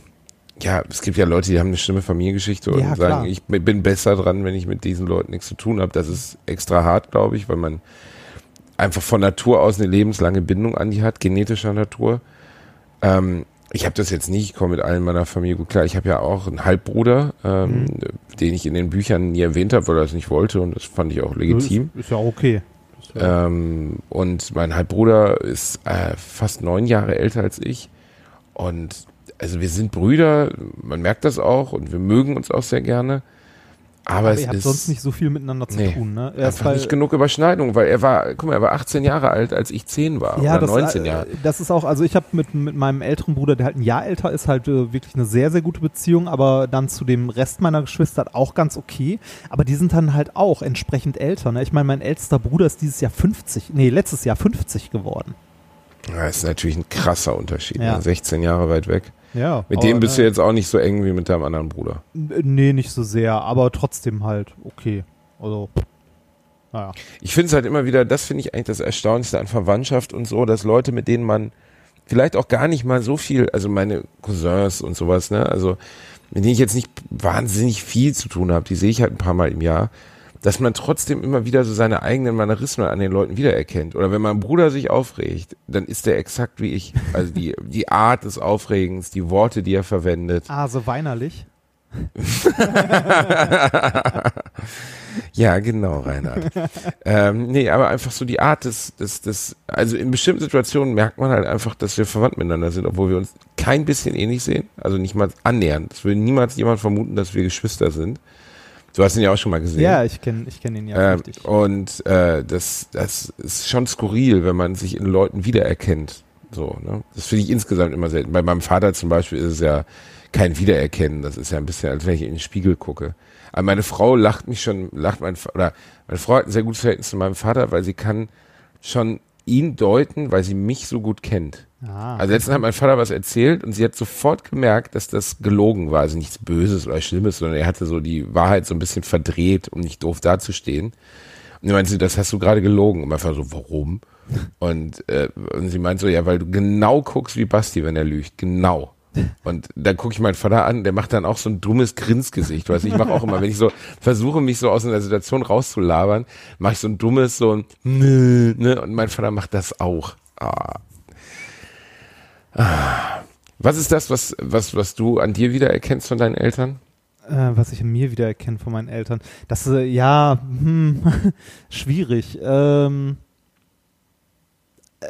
ja, es gibt ja Leute, die haben eine schlimme Familiengeschichte und Ja, sagen, klar. ich bin besser dran, wenn ich mit diesen Leuten nichts zu tun habe. Das ist extra hart, glaube ich, weil man einfach von Natur aus eine lebenslange Bindung an die hat, genetischer Natur. Ähm, ich habe das jetzt nicht, ich komme mit allen meiner Familie gut klar. Ich habe ja auch einen Halbbruder, ähm, den ich in den Büchern nie erwähnt habe, weil er es nicht wollte und das fand ich auch legitim. Ist, ist ja okay. Ist ja- Ähm, und mein Halbbruder ist äh, fast neun Jahre älter als ich. Und also wir sind Brüder, man merkt das auch und wir mögen uns auch sehr gerne. Aber, aber es ihr habt ist sonst nicht so viel miteinander zu Nee, tun, ne? Erst einfach nicht genug Überschneidung, weil er war, guck mal, er war 18 Jahre alt, als ich 10 war ja, oder das, 19 äh, Jahre. Das ist auch, also ich habe mit, mit meinem älteren Bruder, der halt ein Jahr älter ist, halt äh, wirklich eine sehr, sehr gute Beziehung, aber dann zu dem Rest meiner Geschwister auch ganz okay. Aber die sind dann halt auch entsprechend älter. Ne? Ich meine, mein ältester Bruder ist dieses Jahr 50, nee, letztes Jahr 50 geworden. Ja, ist natürlich ein krasser Unterschied. Ja. Ne? 16 Jahre weit weg. Ja. Mit dem bist du äh, jetzt auch nicht so eng wie mit deinem anderen Bruder. Nee, nicht so sehr, aber trotzdem halt okay. Also, naja. Ich finde es halt immer wieder, das finde ich eigentlich das Erstaunlichste an Verwandtschaft und so, dass Leute, mit denen man vielleicht auch gar nicht mal so viel, also meine Cousins und sowas, ne, also mit denen ich jetzt nicht wahnsinnig viel zu tun habe, die sehe ich halt ein paar Mal im Jahr, dass man trotzdem immer wieder so seine eigenen Manierismen an den Leuten wiedererkennt. Oder wenn mein Bruder sich aufregt, dann ist der exakt wie ich. Also die, die Art des Aufregens, die Worte, die er verwendet. Ah, so weinerlich. Ja, genau, Reinhard. ähm, nee, aber einfach so die Art des, des, des, also in bestimmten Situationen merkt man halt einfach, dass wir verwandt miteinander sind, obwohl wir uns kein bisschen ähnlich sehen, also nicht mal annähernd. Es würde niemals jemand vermuten, dass wir Geschwister sind. Du hast ihn ja auch schon mal gesehen. Ja, ich kenne ich kenn ihn ja Ähm, richtig. und äh, das, das ist schon skurril, wenn man sich in Leuten wiedererkennt. So, ne? Das finde ich insgesamt immer selten. Bei meinem Vater zum Beispiel ist es ja kein Wiedererkennen. Das ist ja ein bisschen, als wenn ich in den Spiegel gucke. Aber meine Frau lacht mich schon, lacht mein oder meine Frau hat ein sehr gutes Verhältnis zu meinem Vater, weil sie kann schon ihn deuten, weil sie mich so gut kennt. Ah. Also letztens hat mein Vater was erzählt und sie hat sofort gemerkt, dass das gelogen war. Also nichts Böses oder Schlimmes, sondern er hatte so die Wahrheit so ein bisschen verdreht, um nicht doof dazustehen. Und sie meinte, sie, das hast du gerade gelogen. Und mein Vater so, warum? Und, äh, und sie meint so, ja, weil du genau guckst wie Basti, wenn er lügt. Genau. Und dann gucke ich meinen Vater an, der macht dann auch so ein dummes Grinsgesicht. Weißt ich mache auch immer, wenn ich so versuche, mich so aus einer Situation rauszulabern, mache ich so ein dummes, so ein Nö, ne? Und mein Vater macht das auch. Ah. Ah. Was ist das, was, was, was du an dir wieder erkennst von deinen Eltern? Äh, was ich in mir wieder erkenne von meinen Eltern. Das äh, ja, hm, schwierig. Ähm, äh,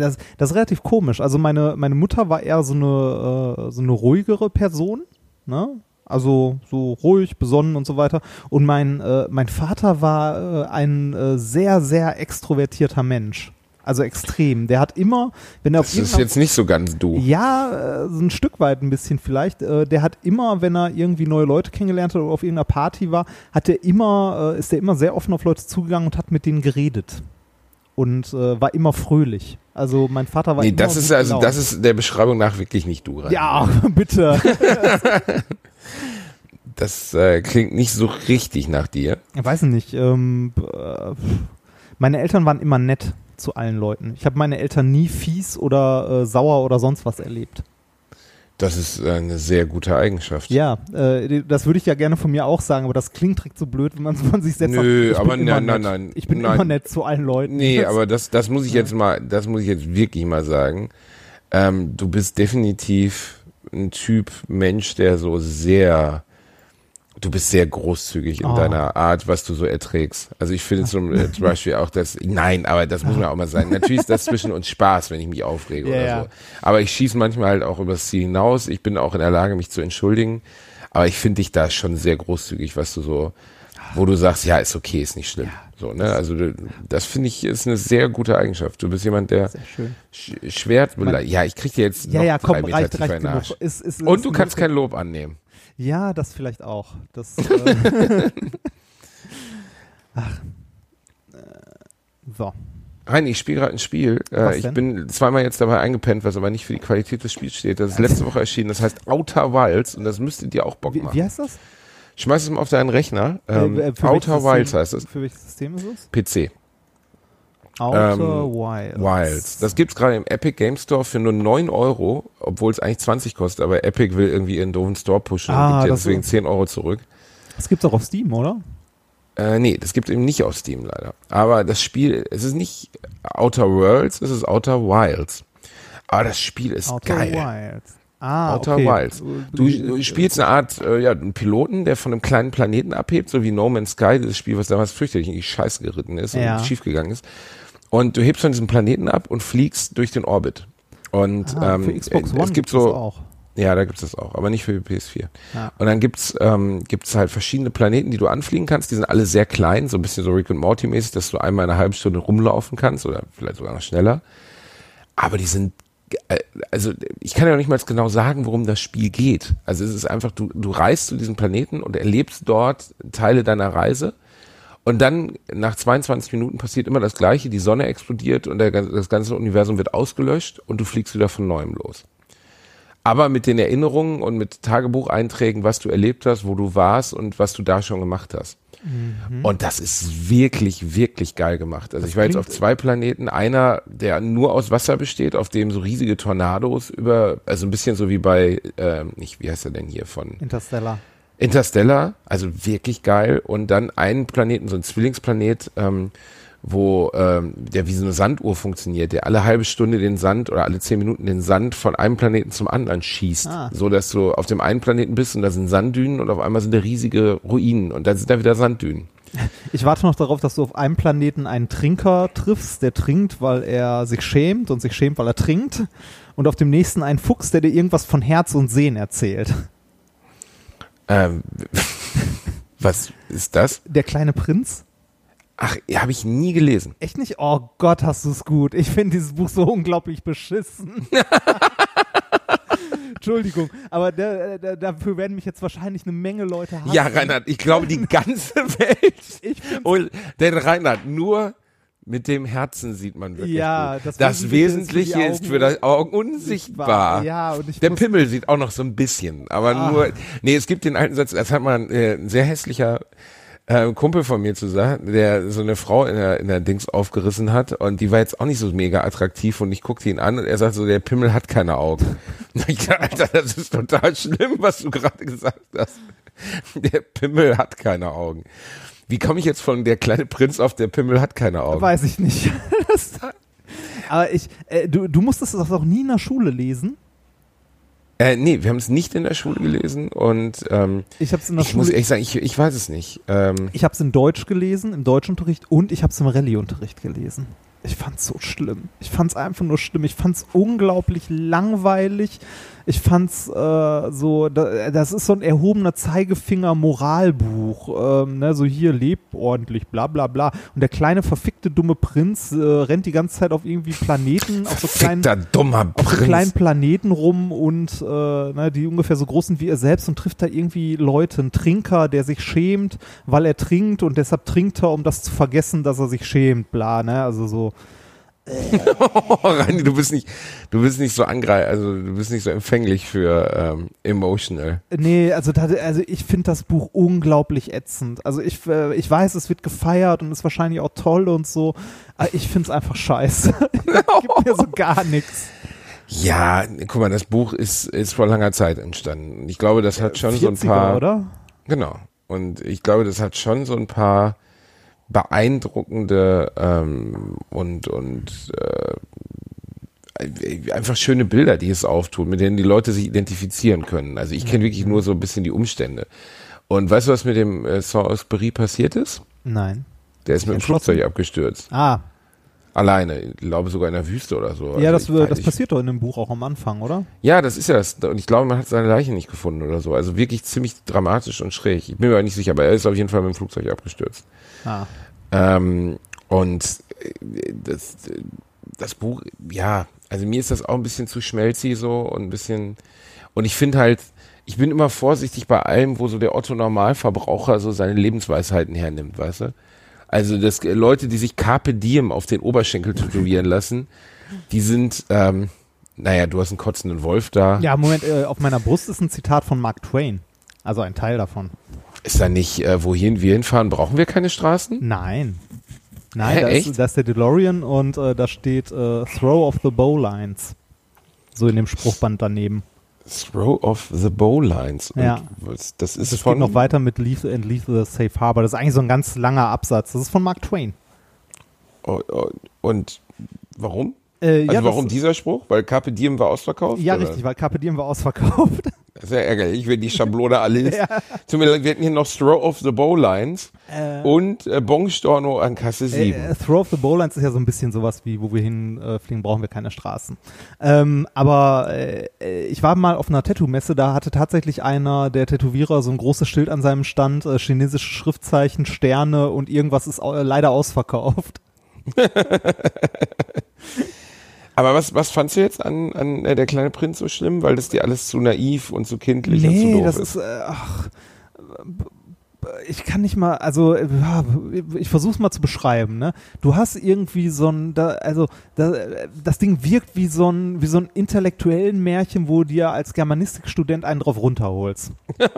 das, das ist relativ komisch. Also meine, meine Mutter war eher so eine, äh, so eine ruhigere Person, ne? Also so ruhig, besonnen und so weiter. Und mein, äh, mein Vater war äh, ein äh, sehr, sehr extrovertierter Mensch. Also extrem. Der hat immer, wenn er auf Das ist irgendeiner- jetzt nicht so ganz du. ja, äh, so ein Stück weit ein bisschen vielleicht. Äh, der hat immer, wenn er irgendwie neue Leute kennengelernt hat oder auf irgendeiner Party war, hat er immer, äh, ist er immer sehr offen auf Leute zugegangen und hat mit denen geredet. Und äh, war immer fröhlich. Also mein Vater war Nee, immer das ist also, das ist der Beschreibung nach wirklich nicht du rein. Ja, bitte. Das äh, klingt nicht so richtig nach dir. Ich weiß nicht. Ähm, äh, meine Eltern waren immer nett zu allen Leuten. Ich habe meine Eltern nie fies oder äh, sauer oder sonst was erlebt. Das ist eine sehr gute Eigenschaft. Ja, äh, das würde ich ja gerne von mir auch sagen, aber das klingt direkt so blöd, wenn man es von sich selbst Nö, sagt. Aber nein, nein, nein, Ich bin nein. immer nett zu allen Leuten. Nee, aber das, das muss ich jetzt mal, das muss ich jetzt wirklich mal sagen. Ähm, du bist definitiv ein Typ Mensch, der so sehr, du bist sehr großzügig in Oh. deiner Art, was du so erträgst. Also ich finde zum, äh, zum Beispiel auch das, nein, aber das muss man auch mal sagen. Natürlich ist das zwischen uns Spaß, wenn ich mich aufrege Ja, oder ja. so. Aber ich schieße manchmal halt auch übers Ziel hinaus. Ich bin auch in der Lage, mich zu entschuldigen. Aber ich finde dich da schon sehr großzügig, was du so, wo du sagst, ja, ist okay, ist nicht schlimm. so, ne? Also du, das finde ich ist eine sehr gute Eigenschaft. Du bist jemand, der Sehr schön. sch schwer, ja, ich krieg dir jetzt Ja, noch ja, komm, drei Meter reicht, reicht. Arsch. Ist, ist, Und ist du kannst kein Lob annehmen. Ja, das vielleicht auch. Das, äh, Ach. Äh, so. Reini, ich spiele gerade ein Spiel. Äh, ich bin zweimal jetzt dabei eingepennt, was aber nicht für die Qualität des Spiels steht. Das ist letzte Woche erschienen. Das heißt Outer Wilds und das müsste dir auch Bock Wie, machen. wie heißt das? Schmeiß es mal auf deinen Rechner. Ähm, Äh, Outer Wilds heißt es. Für welches System ist es? PC. Outer Ähm, Wilds. Wilds. Das gibt's gerade im Epic Game Store für nur 9 Euro, obwohl es eigentlich 20 kostet, aber Epic will irgendwie ihren doofen Store pushen Ah, und gibt dir deswegen ist- 10 Euro zurück. Das gibt's auch auf Steam, oder? Äh, nee, das gibt eben nicht auf Steam leider. Aber das Spiel, es ist nicht Outer Worlds, es ist Outer Wilds. Aber das Spiel ist Outer geil. Wilds. Ah, Outer okay. Wilds. Du, du spielst eine Art, äh, ja, einen Piloten, der von einem kleinen Planeten abhebt, so wie No Man's Sky, das Spiel, was damals fürchterlich in die Scheiße geritten ist Ja. und schiefgegangen ist. Und du hebst von diesem Planeten ab und fliegst durch den Orbit. Und Ah, ähm, für Xbox äh, One es gibt so, das auch. ja, da gibt's das auch, aber nicht für die PS4. Ja. Und dann gibt's ähm, gibt's halt verschiedene Planeten, die du anfliegen kannst. Die sind alle sehr klein, so ein bisschen so Rick und Morty mäßig, dass du einmal in einer halben Stunde rumlaufen kannst oder vielleicht sogar noch schneller. Aber die sind äh, also ich kann ja noch nicht mal genau sagen, worum das Spiel geht. Also es ist einfach, du, du reist zu diesem Planeten und erlebst dort Teile deiner Reise. Und dann nach 22 Minuten passiert immer das Gleiche. Die Sonne explodiert und der, das ganze Universum wird ausgelöscht und du fliegst wieder von neuem los. Aber mit den Erinnerungen und mit Tagebucheinträgen, was du erlebt hast, wo du warst und was du da schon gemacht hast. Und das ist wirklich, wirklich geil gemacht. Also ich war jetzt auf zwei Planeten. Einer, der nur aus Wasser besteht, auf dem so riesige Tornados über, also ein bisschen so wie bei, ähm, nicht, wie heißt er denn hier von Interstellar. Interstellar, also wirklich geil. Und dann einen Planeten, so ein Zwillingsplanet, ähm, wo ähm, der wie so eine Sanduhr funktioniert, der alle halbe Stunde den Sand oder alle zehn Minuten den Sand von einem Planeten zum anderen schießt. Ah. So dass du auf dem einen Planeten bist und da sind Sanddünen und auf einmal sind da riesige Ruinen und dann sind da wieder Sanddünen. Ich warte noch darauf, dass du auf einem Planeten einen Trinker triffst, der trinkt, weil er sich schämt und sich schämt, weil er trinkt. Und auf dem nächsten einen Fuchs, der dir irgendwas von Herz und Sehen erzählt. Ähm, was ist das? Der kleine Prinz? Ach, habe ich nie gelesen. Echt nicht? Oh Gott, hast du es gut. Ich finde dieses Buch so unglaublich beschissen. Entschuldigung, aber der, der, dafür werden mich jetzt wahrscheinlich eine Menge Leute hassen. Ja, Reinhard, ich glaube, die ganze Welt. Ich Und denn Reinhard, nur mit dem Herzen sieht man wirklich Ja, gut. das Das, Wesentliche ist ist für für die das Augen unsichtbar. Ja, und ich Der Pimmel sieht auch noch so ein bisschen, aber Ah. nur, nee, es gibt den alten Satz, das hat mal äh, ein sehr hässlicher äh, Kumpel von mir zu sagen, der so eine Frau in der, in der Dings aufgerissen hat und die war jetzt auch nicht so mega attraktiv und ich guckte ihn an und er sagt so, der Pimmel hat keine Augen. Ich dachte, Alter, das ist total schlimm, was du gerade gesagt hast. Der Pimmel hat keine Augen. Wie komme ich jetzt von der kleine Prinz auf der Pimmel hat keine Augen? Weiß ich nicht. Das- aber ich, äh, du, du musstest das auch nie in der Schule lesen. Äh, nee, wir haben es nicht in der Schule gelesen und ähm, Ich habe es in der ich muss Schule. ehrlich sagen, ich, ich weiß es nicht. Ähm, Ich habe es in Deutsch gelesen, im Deutschunterricht und ich habe es im Rallyeunterricht gelesen. Ich fand's so schlimm. Ich fand's einfach nur schlimm. Ich fand's unglaublich langweilig. Ich fand's äh, so, da, das ist so ein erhobener Zeigefinger Moralbuch. Ähm, ne, so hier lebt ordentlich, bla bla bla. Und der kleine verfickte dumme Prinz äh, rennt die ganze Zeit auf irgendwie Planeten, auf so kleinen dummer auf so kleinen Planeten rum und äh, ne, die ungefähr so groß sind wie er selbst und trifft da irgendwie Leute, einen Trinker, der sich schämt, weil er trinkt und deshalb trinkt er, um das zu vergessen, dass er sich schämt, bla, ne, also so. So. Oh, Rani, du bist nicht, du bist nicht so angreif, also du bist nicht so empfänglich für ähm, emotional. Nee, also, also ich finde das Buch unglaublich ätzend. Also ich, äh, ich weiß, es wird gefeiert und ist wahrscheinlich auch toll und so, aber ich finde es einfach scheiße. Gibt mir so gar nichts. Ja, guck mal, das Buch ist, ist vor langer Zeit entstanden. Ich glaube, das hat schon so ein 40er, paar. oder? Genau. Und ich glaube, das hat schon so ein paar beeindruckende ähm, und und äh, einfach schöne Bilder, die es auftut, mit denen die Leute sich identifizieren können. Also ich kenne wirklich nur so ein bisschen die Umstände. Und weißt du, was mit dem äh, Saint-Exupéry passiert ist? Nein. Der ist mit dem? Flugzeug abgestürzt. Ah, Alleine. Ich glaube sogar in der Wüste oder so. ja, Also das, das nicht. passiert doch in dem Buch auch am Anfang, oder? Ja, das ist ja das. Und ich glaube, man hat seine Leiche nicht gefunden oder so. Also wirklich ziemlich dramatisch und schräg. Ich bin mir aber nicht sicher, aber er ist auf jeden Fall mit dem Flugzeug abgestürzt. Ah. Ähm, und äh, das, das Buch, ja, also mir ist das auch ein bisschen zu schmelzig so und ein bisschen, und ich finde halt, ich bin immer vorsichtig bei allem, wo so der Otto Normalverbraucher so seine Lebensweisheiten hernimmt, weißt du? Also das äh, Leute, die sich Carpe Diem auf den Oberschenkel tätowieren lassen, die sind, ähm, naja, du hast einen kotzenden Wolf da. Ja, Moment, äh, auf meiner Brust ist ein Zitat von Mark Twain. Also ein Teil davon. Ist da nicht, äh, wohin wir hinfahren, brauchen wir keine Straßen? Nein. Nein, Hä, da, ist, da ist der DeLorean und äh, da steht äh, Throw of the Bowlines. So in dem Spruchband daneben. Throw of the Bowlines. Ja. Das ist Das von, geht noch weiter mit Leave and Leave the Safe Harbor. Das ist eigentlich so ein ganz langer Absatz. Das ist von Mark Twain. Oh, oh, Und warum? Äh, Also ja, warum dieser Spruch? Weil Carpe Diem war ausverkauft? Ja, oder? richtig, weil Carpe Diem war ausverkauft. Sehr ärgerlich, wenn die Schablone alle ist. Mir leid, wir hatten hier noch Throw of the Bowlines und äh, Bongstorno an Kasse 7. Äh, äh, Throw of the Bowlines ist ja so ein bisschen sowas wie, wo wir hinfliegen, äh, fliegen, brauchen wir keine Straßen. Ähm, aber äh, äh, ich war mal auf einer Tattoo-Messe, da hatte tatsächlich einer der Tätowierer so ein großes Schild an seinem Stand, äh, chinesische Schriftzeichen, Sterne und irgendwas ist au äh, leider ausverkauft. Aber was, was fandst du jetzt an, an äh, Der kleine Prinz so schlimm? Weil das dir alles zu naiv und zu kindlich und zu Nee, doof das ist. ist, äh, ach, ich kann nicht mal, also äh, ich versuch's mal zu beschreiben, ne? Du hast irgendwie so ein, da, also da, das Ding wirkt wie so ein, wie so ein intellektuellen Märchen, wo dir als Germanistikstudent einen drauf runterholst. Du?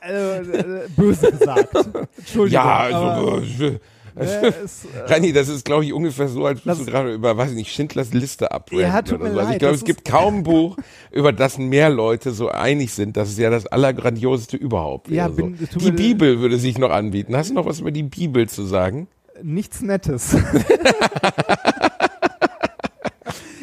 also, äh, böse gesagt. Entschuldigung. ja, also, äh, es, Rani, das ist, glaube ich, ungefähr so, als würdest du gerade über, weiß ich nicht, Schindlers Liste abreden. Ja, tut mir so. Also ich leid, glaube, das es gibt kaum ein Buch, über das mehr Leute so einig sind. Das ist ja das Allergrandioseste überhaupt. Ja, bin- so. Die Bibel würde sich noch anbieten. Hast du noch was über die Bibel zu sagen? nichts Nettes.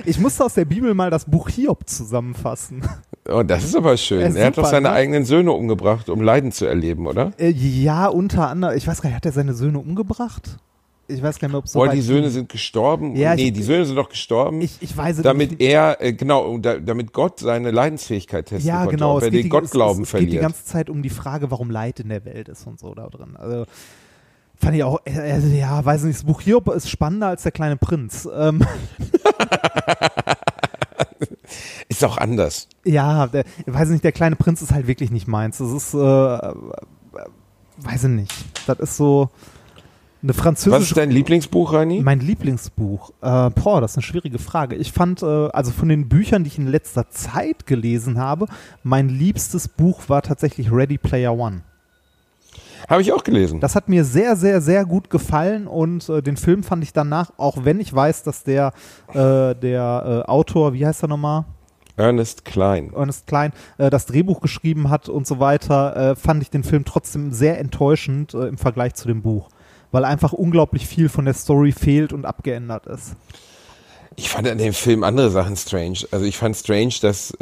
Ich musste aus der Bibel mal das Buch Hiob zusammenfassen. Oh, das ist aber schön. Ja, er hat doch seine ne? eigenen Söhne umgebracht, um Leiden zu erleben, oder? Äh, ja, unter anderem. Ich weiß gar nicht, hat er seine Söhne umgebracht? Ich weiß gar nicht mehr, ob es so Boah, die Söhne ging. sind gestorben. Ja, nee, ich- die Söhne sind doch gestorben. Ich, ich weiß es damit nicht. er, äh, genau, da, damit Gott seine Leidensfähigkeit testen Ja, konnte, genau. ob er den die- Gottglauben es, es, es geht die verliert. ganze Zeit um die Frage, warum Leid in der Welt ist und so da drin. Also, fand ich auch, äh, also, ja, weiß nicht, das Buch Hiob ist spannender als der kleine Prinz. Ähm, Ist auch anders. ja, der, ich weiß nicht, der kleine Prinz ist halt wirklich nicht meins. Das ist, äh, weiß ich nicht. Das ist so eine Was französische ist dein Lieblingsbuch, Rani? Mein Lieblingsbuch. Äh, boah, das ist eine schwierige Frage. Ich fand, äh, also von den Büchern, die ich in letzter Zeit gelesen habe, mein liebstes Buch war tatsächlich Ready Player One. Habe ich auch gelesen. Das hat mir sehr, sehr, sehr gut gefallen und äh, den Film fand ich danach, auch wenn ich weiß, dass der, äh, der äh, Autor, wie heißt er nochmal? Ernest Klein. Ernest Klein, äh, das Drehbuch geschrieben hat und so weiter, äh, fand ich den Film trotzdem sehr enttäuschend äh, im Vergleich zu dem Buch. Weil einfach unglaublich viel von der Story fehlt und abgeändert ist. Ich fand an dem Film andere Sachen strange. Also ich fand strange, dass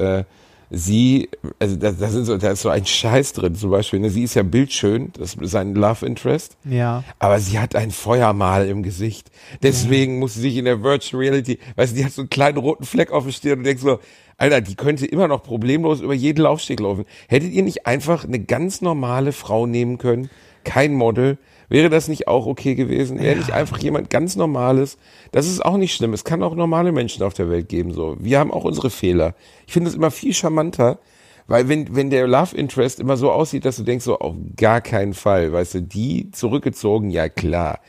sie, also da, da, sind so, da ist so ein Scheiß drin zum Beispiel. Ne? Sie ist ja bildschön, das ist sein Love Interest. Ja. Aber sie hat ein Feuermal im Gesicht. Deswegen muss sie sich in der Virtual Reality, weißt du, die hat so einen kleinen roten Fleck auf der Stirn und denkst so, Alter, die könnte immer noch problemlos über jeden Laufsteg laufen. Hättet ihr nicht einfach eine ganz normale Frau nehmen können? Kein Model? Wäre das nicht auch okay gewesen? Wäre nicht einfach jemand ganz Normales? Das ist auch nicht schlimm. Es kann auch normale Menschen auf der Welt geben, so. Wir haben auch unsere Fehler. Ich finde es immer viel charmanter, weil wenn, wenn der Love Interest immer so aussieht, dass du denkst so, auf gar keinen Fall, weißt du, die zurückgezogen, ja klar.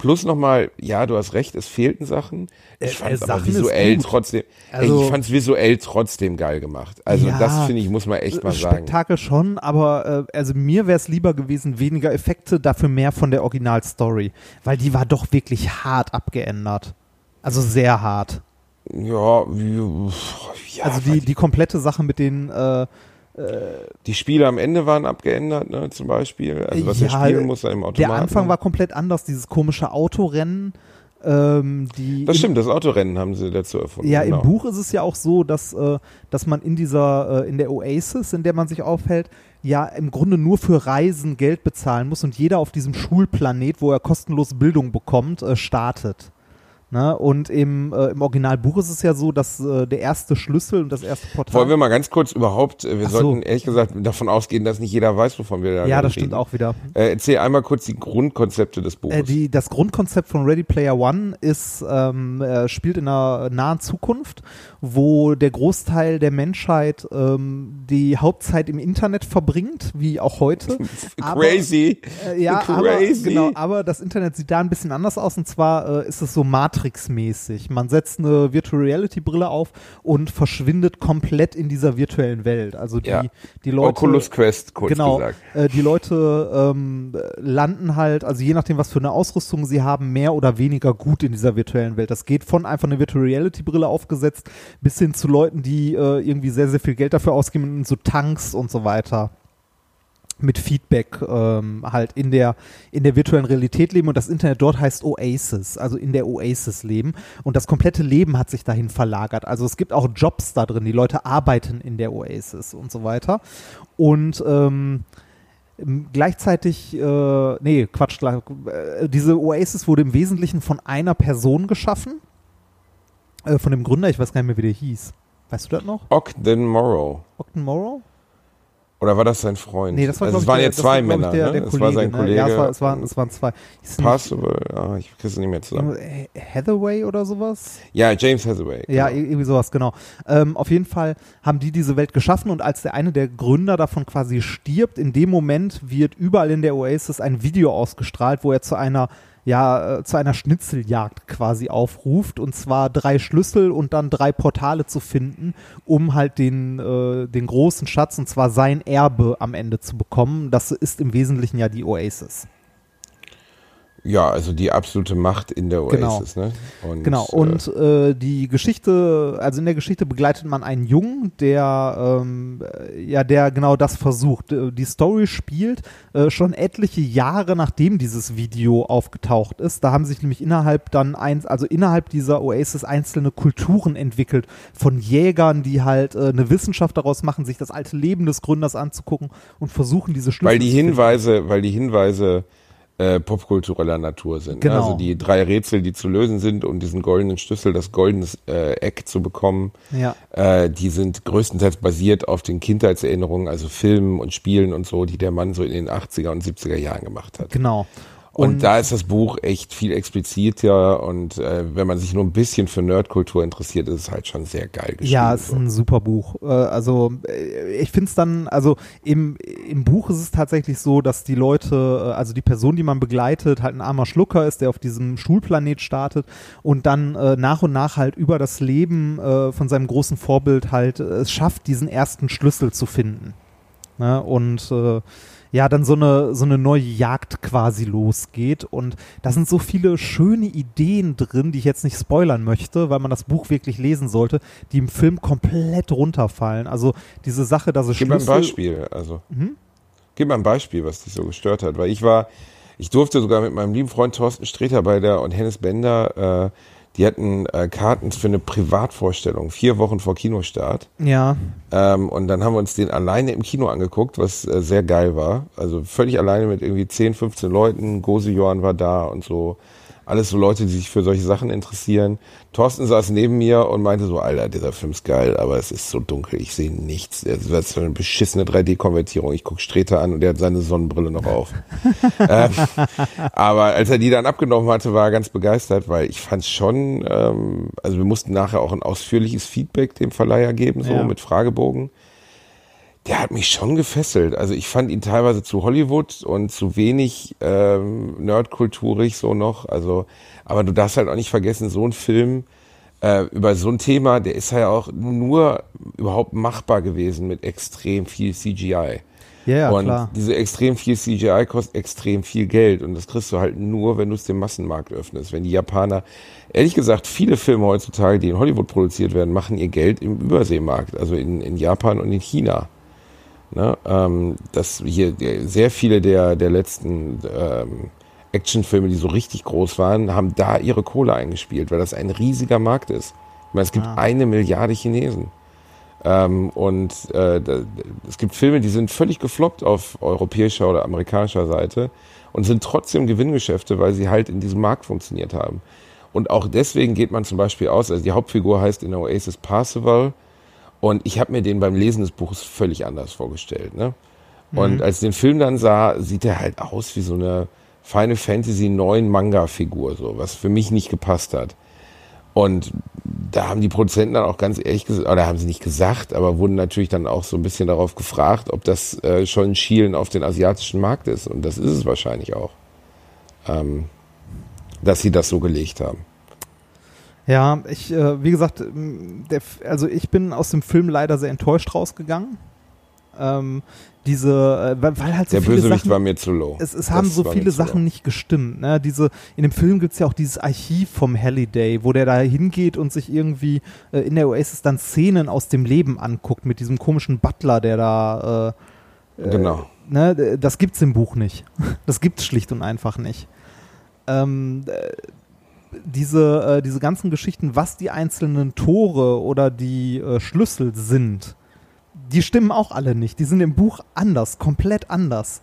Plus nochmal, ja, du hast recht, es fehlten Sachen. Ich Äh, fand es äh, aber visuell trotzdem, Also- ey, ich fand es visuell trotzdem geil gemacht. Also Ja, das finde ich, muss man echt mal sagen. Spektakel schon, aber äh, also mir wäre es lieber gewesen, weniger Effekte, dafür mehr von der Originalstory, weil die war doch wirklich hart abgeändert. Also sehr hart. Ja, wie, ja also die, die komplette Sache mit den äh, die Spiele am Ende waren abgeändert, ne, zum Beispiel. Also was ja, er spielen muss dem Automaten. Der Anfang war komplett anders, dieses komische Autorennen. Ähm, Das im- stimmt, das Autorennen haben sie dazu erfunden. Ja, genau. im Buch ist es ja auch so, dass, äh, dass man in dieser, äh, in der Oasis, in der man sich aufhält, ja im Grunde nur für Reisen Geld bezahlen muss und jeder auf diesem Schulplanet, wo er kostenlos Bildung bekommt, äh, startet. Ne? Und im, äh, im Originalbuch ist es ja so, dass äh, der erste Schlüssel und das erste Portal. Wollen wir mal ganz kurz überhaupt, äh, wir so. sollten ehrlich gesagt davon ausgehen, dass nicht jeder weiß, wovon wir da ja, gerade das stimmt reden. auch wieder. Äh, erzähl einmal kurz die Grundkonzepte des Buches. Äh, die, das Grundkonzept von Ready Player One ist, ähm, äh, spielt in einer nahen Zukunft, wo der Großteil der Menschheit ähm, die Hauptzeit im Internet verbringt, wie auch heute. Aber- Crazy. Äh, ja, aber, Crazy. genau, aber das Internet sieht da ein bisschen anders aus und zwar äh, ist es so Matrix-mäßig. Man setzt eine Virtual Reality Brille auf und verschwindet komplett in dieser virtuellen Welt. Also die, Ja. die Leute. Oculus Quest, kurz genau, gesagt. Äh, die Leute ähm, landen halt, also je nachdem, was für eine Ausrüstung sie haben, mehr oder weniger gut in dieser virtuellen Welt. Das geht von einfach eine Virtual Reality Brille aufgesetzt bis hin zu Leuten, die äh, irgendwie sehr, sehr viel Geld dafür ausgeben in so Tanks und so weiter mit Feedback ähm, halt in der in der virtuellen Realität leben. Und das Internet dort heißt Oasis, also in der Oasis leben. Und das komplette Leben hat sich dahin verlagert. Also es gibt auch Jobs da drin, die Leute arbeiten in der Oasis und so weiter. Und ähm, Gleichzeitig, äh, nee, Quatsch, äh, diese Oasis wurde im Wesentlichen von einer Person geschaffen, äh, von dem Gründer, ich weiß gar nicht mehr, wie der hieß. Weißt du das noch? Ogden Morrow. Ogden Morrow? Oder war das sein Freund? Nee, das war, also es waren ich, der, jetzt das zwei war, Männer, der, ne? der Es Kollege, war sein ne? Kollege. Ja, es, war, es, waren, es waren zwei. Possible, ja, ich krieg's nicht mehr zusammen. Hathaway oder sowas? Ja, James Hathaway. Ja, genau. irgendwie sowas, genau. Ähm, auf jeden Fall haben die diese Welt geschaffen und als der eine der Gründer davon quasi stirbt, in dem Moment wird überall in der Oasis ein Video ausgestrahlt, wo er zu einer ja, äh, zu einer Schnitzeljagd quasi aufruft und zwar drei Schlüssel und dann drei Portale zu finden, um halt den, äh, den großen Schatz und zwar sein Erbe am Ende zu bekommen. Das ist im Wesentlichen ja die Oasis. Ja, also die absolute Macht in der Genau. Oasis, ne? Und, Genau, äh, und äh, die Geschichte, also in der Geschichte begleitet man einen Jungen, der ähm, äh, ja, der genau das versucht. Äh, Die Story spielt äh, schon etliche Jahre nachdem dieses Video aufgetaucht ist. Da haben sich nämlich innerhalb dann eins, also innerhalb dieser Oasis einzelne Kulturen entwickelt von Jägern, die halt äh, eine Wissenschaft daraus machen, sich das alte Leben des Gründers anzugucken und versuchen diese Schlüssel weil die. Hinweise, weil die Hinweise äh, popkultureller Natur sind. Genau. Ne? Also die drei Rätsel, die zu lösen sind, um diesen goldenen Schlüssel, das goldene äh, Eck zu bekommen, Ja. äh, die sind größtenteils basiert auf den Kindheitserinnerungen, also Filmen und Spielen und so, die der Mann so in den 80er und 70er Jahren gemacht hat. Genau. Und, da ist das Buch echt viel expliziter und äh, wenn man sich nur ein bisschen für Nerdkultur interessiert, ist es halt schon sehr geil geschrieben. Ja, es ist ein super Buch. Äh, Also äh, ich finde es dann, also im, im Buch ist es tatsächlich so, dass die Leute, äh, also die Person, die man begleitet, halt ein armer Schlucker ist, der auf diesem Schulplanet startet und dann äh, nach und nach halt über das Leben äh, von seinem großen Vorbild halt äh, es schafft, diesen ersten Schlüssel zu finden. Ne? Und äh, ja, dann so eine, so eine neue Jagd quasi losgeht. Und da sind so viele schöne Ideen drin, die ich jetzt nicht spoilern möchte, weil man das Buch wirklich lesen sollte, die im Film komplett runterfallen. Also diese Sache, dass es Gib mal ein. Beispiel, also. Mhm. Gib mal ein Beispiel, was dich so gestört hat, weil ich war, ich durfte sogar mit meinem lieben Freund Thorsten Streter bei der und Hennes Bender, äh, die hatten äh, Karten für eine Privatvorstellung, vier Wochen vor Kinostart. Ja, Ähm, und dann haben wir uns den alleine im Kino angeguckt, was äh, sehr geil war. Also völlig alleine mit irgendwie 10, 15 Leuten. Gose Johann war da und so. Alles so Leute, die sich für solche Sachen interessieren. Thorsten saß neben mir und meinte so, Alter, dieser Film ist geil, aber es ist so dunkel, ich sehe nichts. Das ist so eine beschissene 3D-Konvertierung. Ich guck Streter an und der hat seine Sonnenbrille noch auf. ähm, aber als er die dann abgenommen hatte, war er ganz begeistert, weil ich fand schon, ähm, also wir mussten nachher auch ein ausführliches Feedback dem Verleiher geben, so Ja. mit Fragebogen der hat mich schon gefesselt. Also ich fand ihn teilweise zu Hollywood und zu wenig ähm, nerdkulturig so noch. Also, aber du darfst halt auch nicht vergessen, so ein Film äh, über so ein Thema, der ist ja auch nur überhaupt machbar gewesen mit extrem viel CGI. Ja, ja, und klar. diese extrem viel CGI kostet extrem viel Geld und das kriegst du halt nur, wenn du es dem Massenmarkt öffnest. Wenn die Japaner, ehrlich gesagt, viele Filme heutzutage, die in Hollywood produziert werden, machen ihr Geld im Überseemarkt, also in, in Japan und in China. Ne? Ähm, das hier der, sehr viele der der letzten ähm, Actionfilme, die so richtig groß waren, haben da ihre Kohle eingespielt, weil das ein riesiger Markt ist. Ich meine, es gibt eine Milliarde Chinesen. Ähm, und äh, da, es gibt Filme, die sind völlig gefloppt auf europäischer oder amerikanischer Seite und sind trotzdem Gewinngeschäfte, weil sie halt in diesem Markt funktioniert haben. Und auch deswegen geht man zum Beispiel aus, also die Hauptfigur heißt in Oasis Parzival und ich habe mir den beim Lesen des Buches völlig anders vorgestellt. Ne? Und als ich den Film dann sah, sieht er halt aus wie so eine Final Fantasy 9 Manga-Figur, so, was für mich nicht gepasst hat. Und da haben die Produzenten dann auch ganz ehrlich gesagt, oder haben sie nicht gesagt, aber wurden natürlich dann auch so ein bisschen darauf gefragt, ob das äh, schon ein Schielen auf den asiatischen Markt ist. Und das ist es wahrscheinlich auch. Ähm, dass sie das so gelegt haben. Ja, ich, äh, wie gesagt, der, also ich bin aus dem Film leider sehr enttäuscht rausgegangen. Ähm, diese, äh, weil, halt so Der viele Bösewicht Sachen, war mir zu low. es, es haben Das so viele. Sachen nicht gestimmt. Ne? Diese, in dem Film gibt's ja auch dieses Archiv vom Halliday, wo der da hingeht und sich irgendwie äh, in der Oasis dann Szenen aus dem Leben anguckt mit diesem komischen Butler, der da äh, Genau. ne, das gibt's im Buch nicht. Das gibt's schlicht und einfach nicht. Ähm, äh, diese, äh, diese ganzen Geschichten, was die einzelnen Tore oder die äh, Schlüssel sind, die stimmen auch alle nicht. Die sind im Buch anders, komplett anders.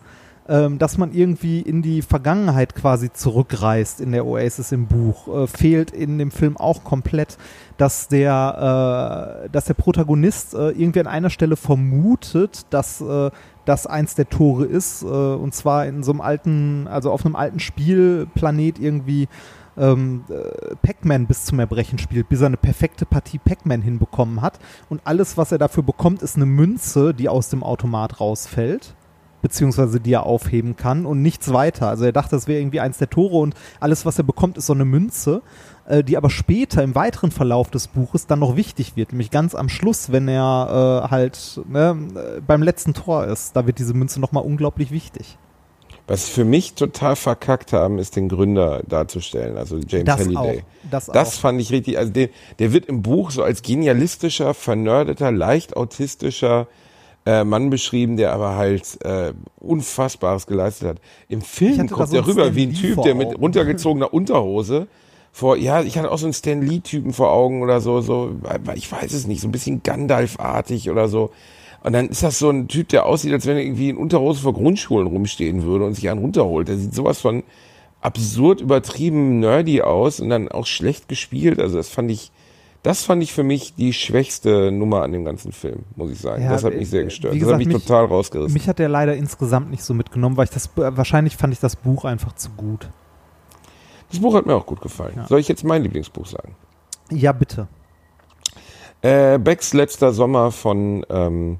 Ähm, dass man irgendwie in die Vergangenheit quasi zurückreist in der Oasis im Buch, äh, fehlt in dem Film auch komplett, dass der, äh, dass der Protagonist äh, irgendwie an einer Stelle vermutet, dass äh, das eins der Tore ist, äh, und zwar in so einem alten, also auf einem alten Spielplanet irgendwie ähm, äh, Pac-Man bis zum Erbrechen spielt, bis er eine perfekte Partie Pac-Man hinbekommen hat. Und alles, was er dafür bekommt, ist eine Münze, die aus dem Automat rausfällt. Beziehungsweise die er aufheben kann und nichts weiter. Also er dachte, das wäre irgendwie eins der Tore und alles, was er bekommt, ist so eine Münze, äh, die aber später im weiteren Verlauf des Buches dann noch wichtig wird. Nämlich ganz am Schluss, wenn er äh, halt ne, äh, beim letzten Tor ist. Da wird diese Münze nochmal unglaublich wichtig. Was für mich total verkackt haben, ist den Gründer darzustellen, also James Das Halliday. auch. Das, Das auch. fand ich richtig, also der, der wird im Buch so als genialistischer, vernördeter, leicht autistischer äh, Mann beschrieben, der aber halt äh, Unfassbares geleistet hat. Im Film kommt er rüber wie ein Typ, der mit runtergezogener Unterhose vor, ja, ich hatte auch so einen Stan Lee-Typen vor Augen oder so, so, ich weiß es nicht, so ein bisschen Gandalf-artig oder so. Und dann ist das so ein Typ, der aussieht, als wenn er irgendwie in Unterhose vor Grundschulen rumstehen würde und sich einen runterholt. Der sieht sowas von absurd übertrieben nerdy aus und dann auch schlecht gespielt. Also das fand ich, das fand ich für mich die schwächste Nummer an dem ganzen Film, muss ich sagen. Ja, das hat äh, mich sehr gestört. wie das hat gesagt, mich, mich- total rausgerissen. Mich hat der leider insgesamt nicht so mitgenommen, weil ich das wahrscheinlich fand ich das Buch einfach zu gut. das Buch hat mir auch gut gefallen. Ja. Soll ich jetzt mein Lieblingsbuch sagen? Ja, bitte. Äh, Becks letzter Sommer von ähm,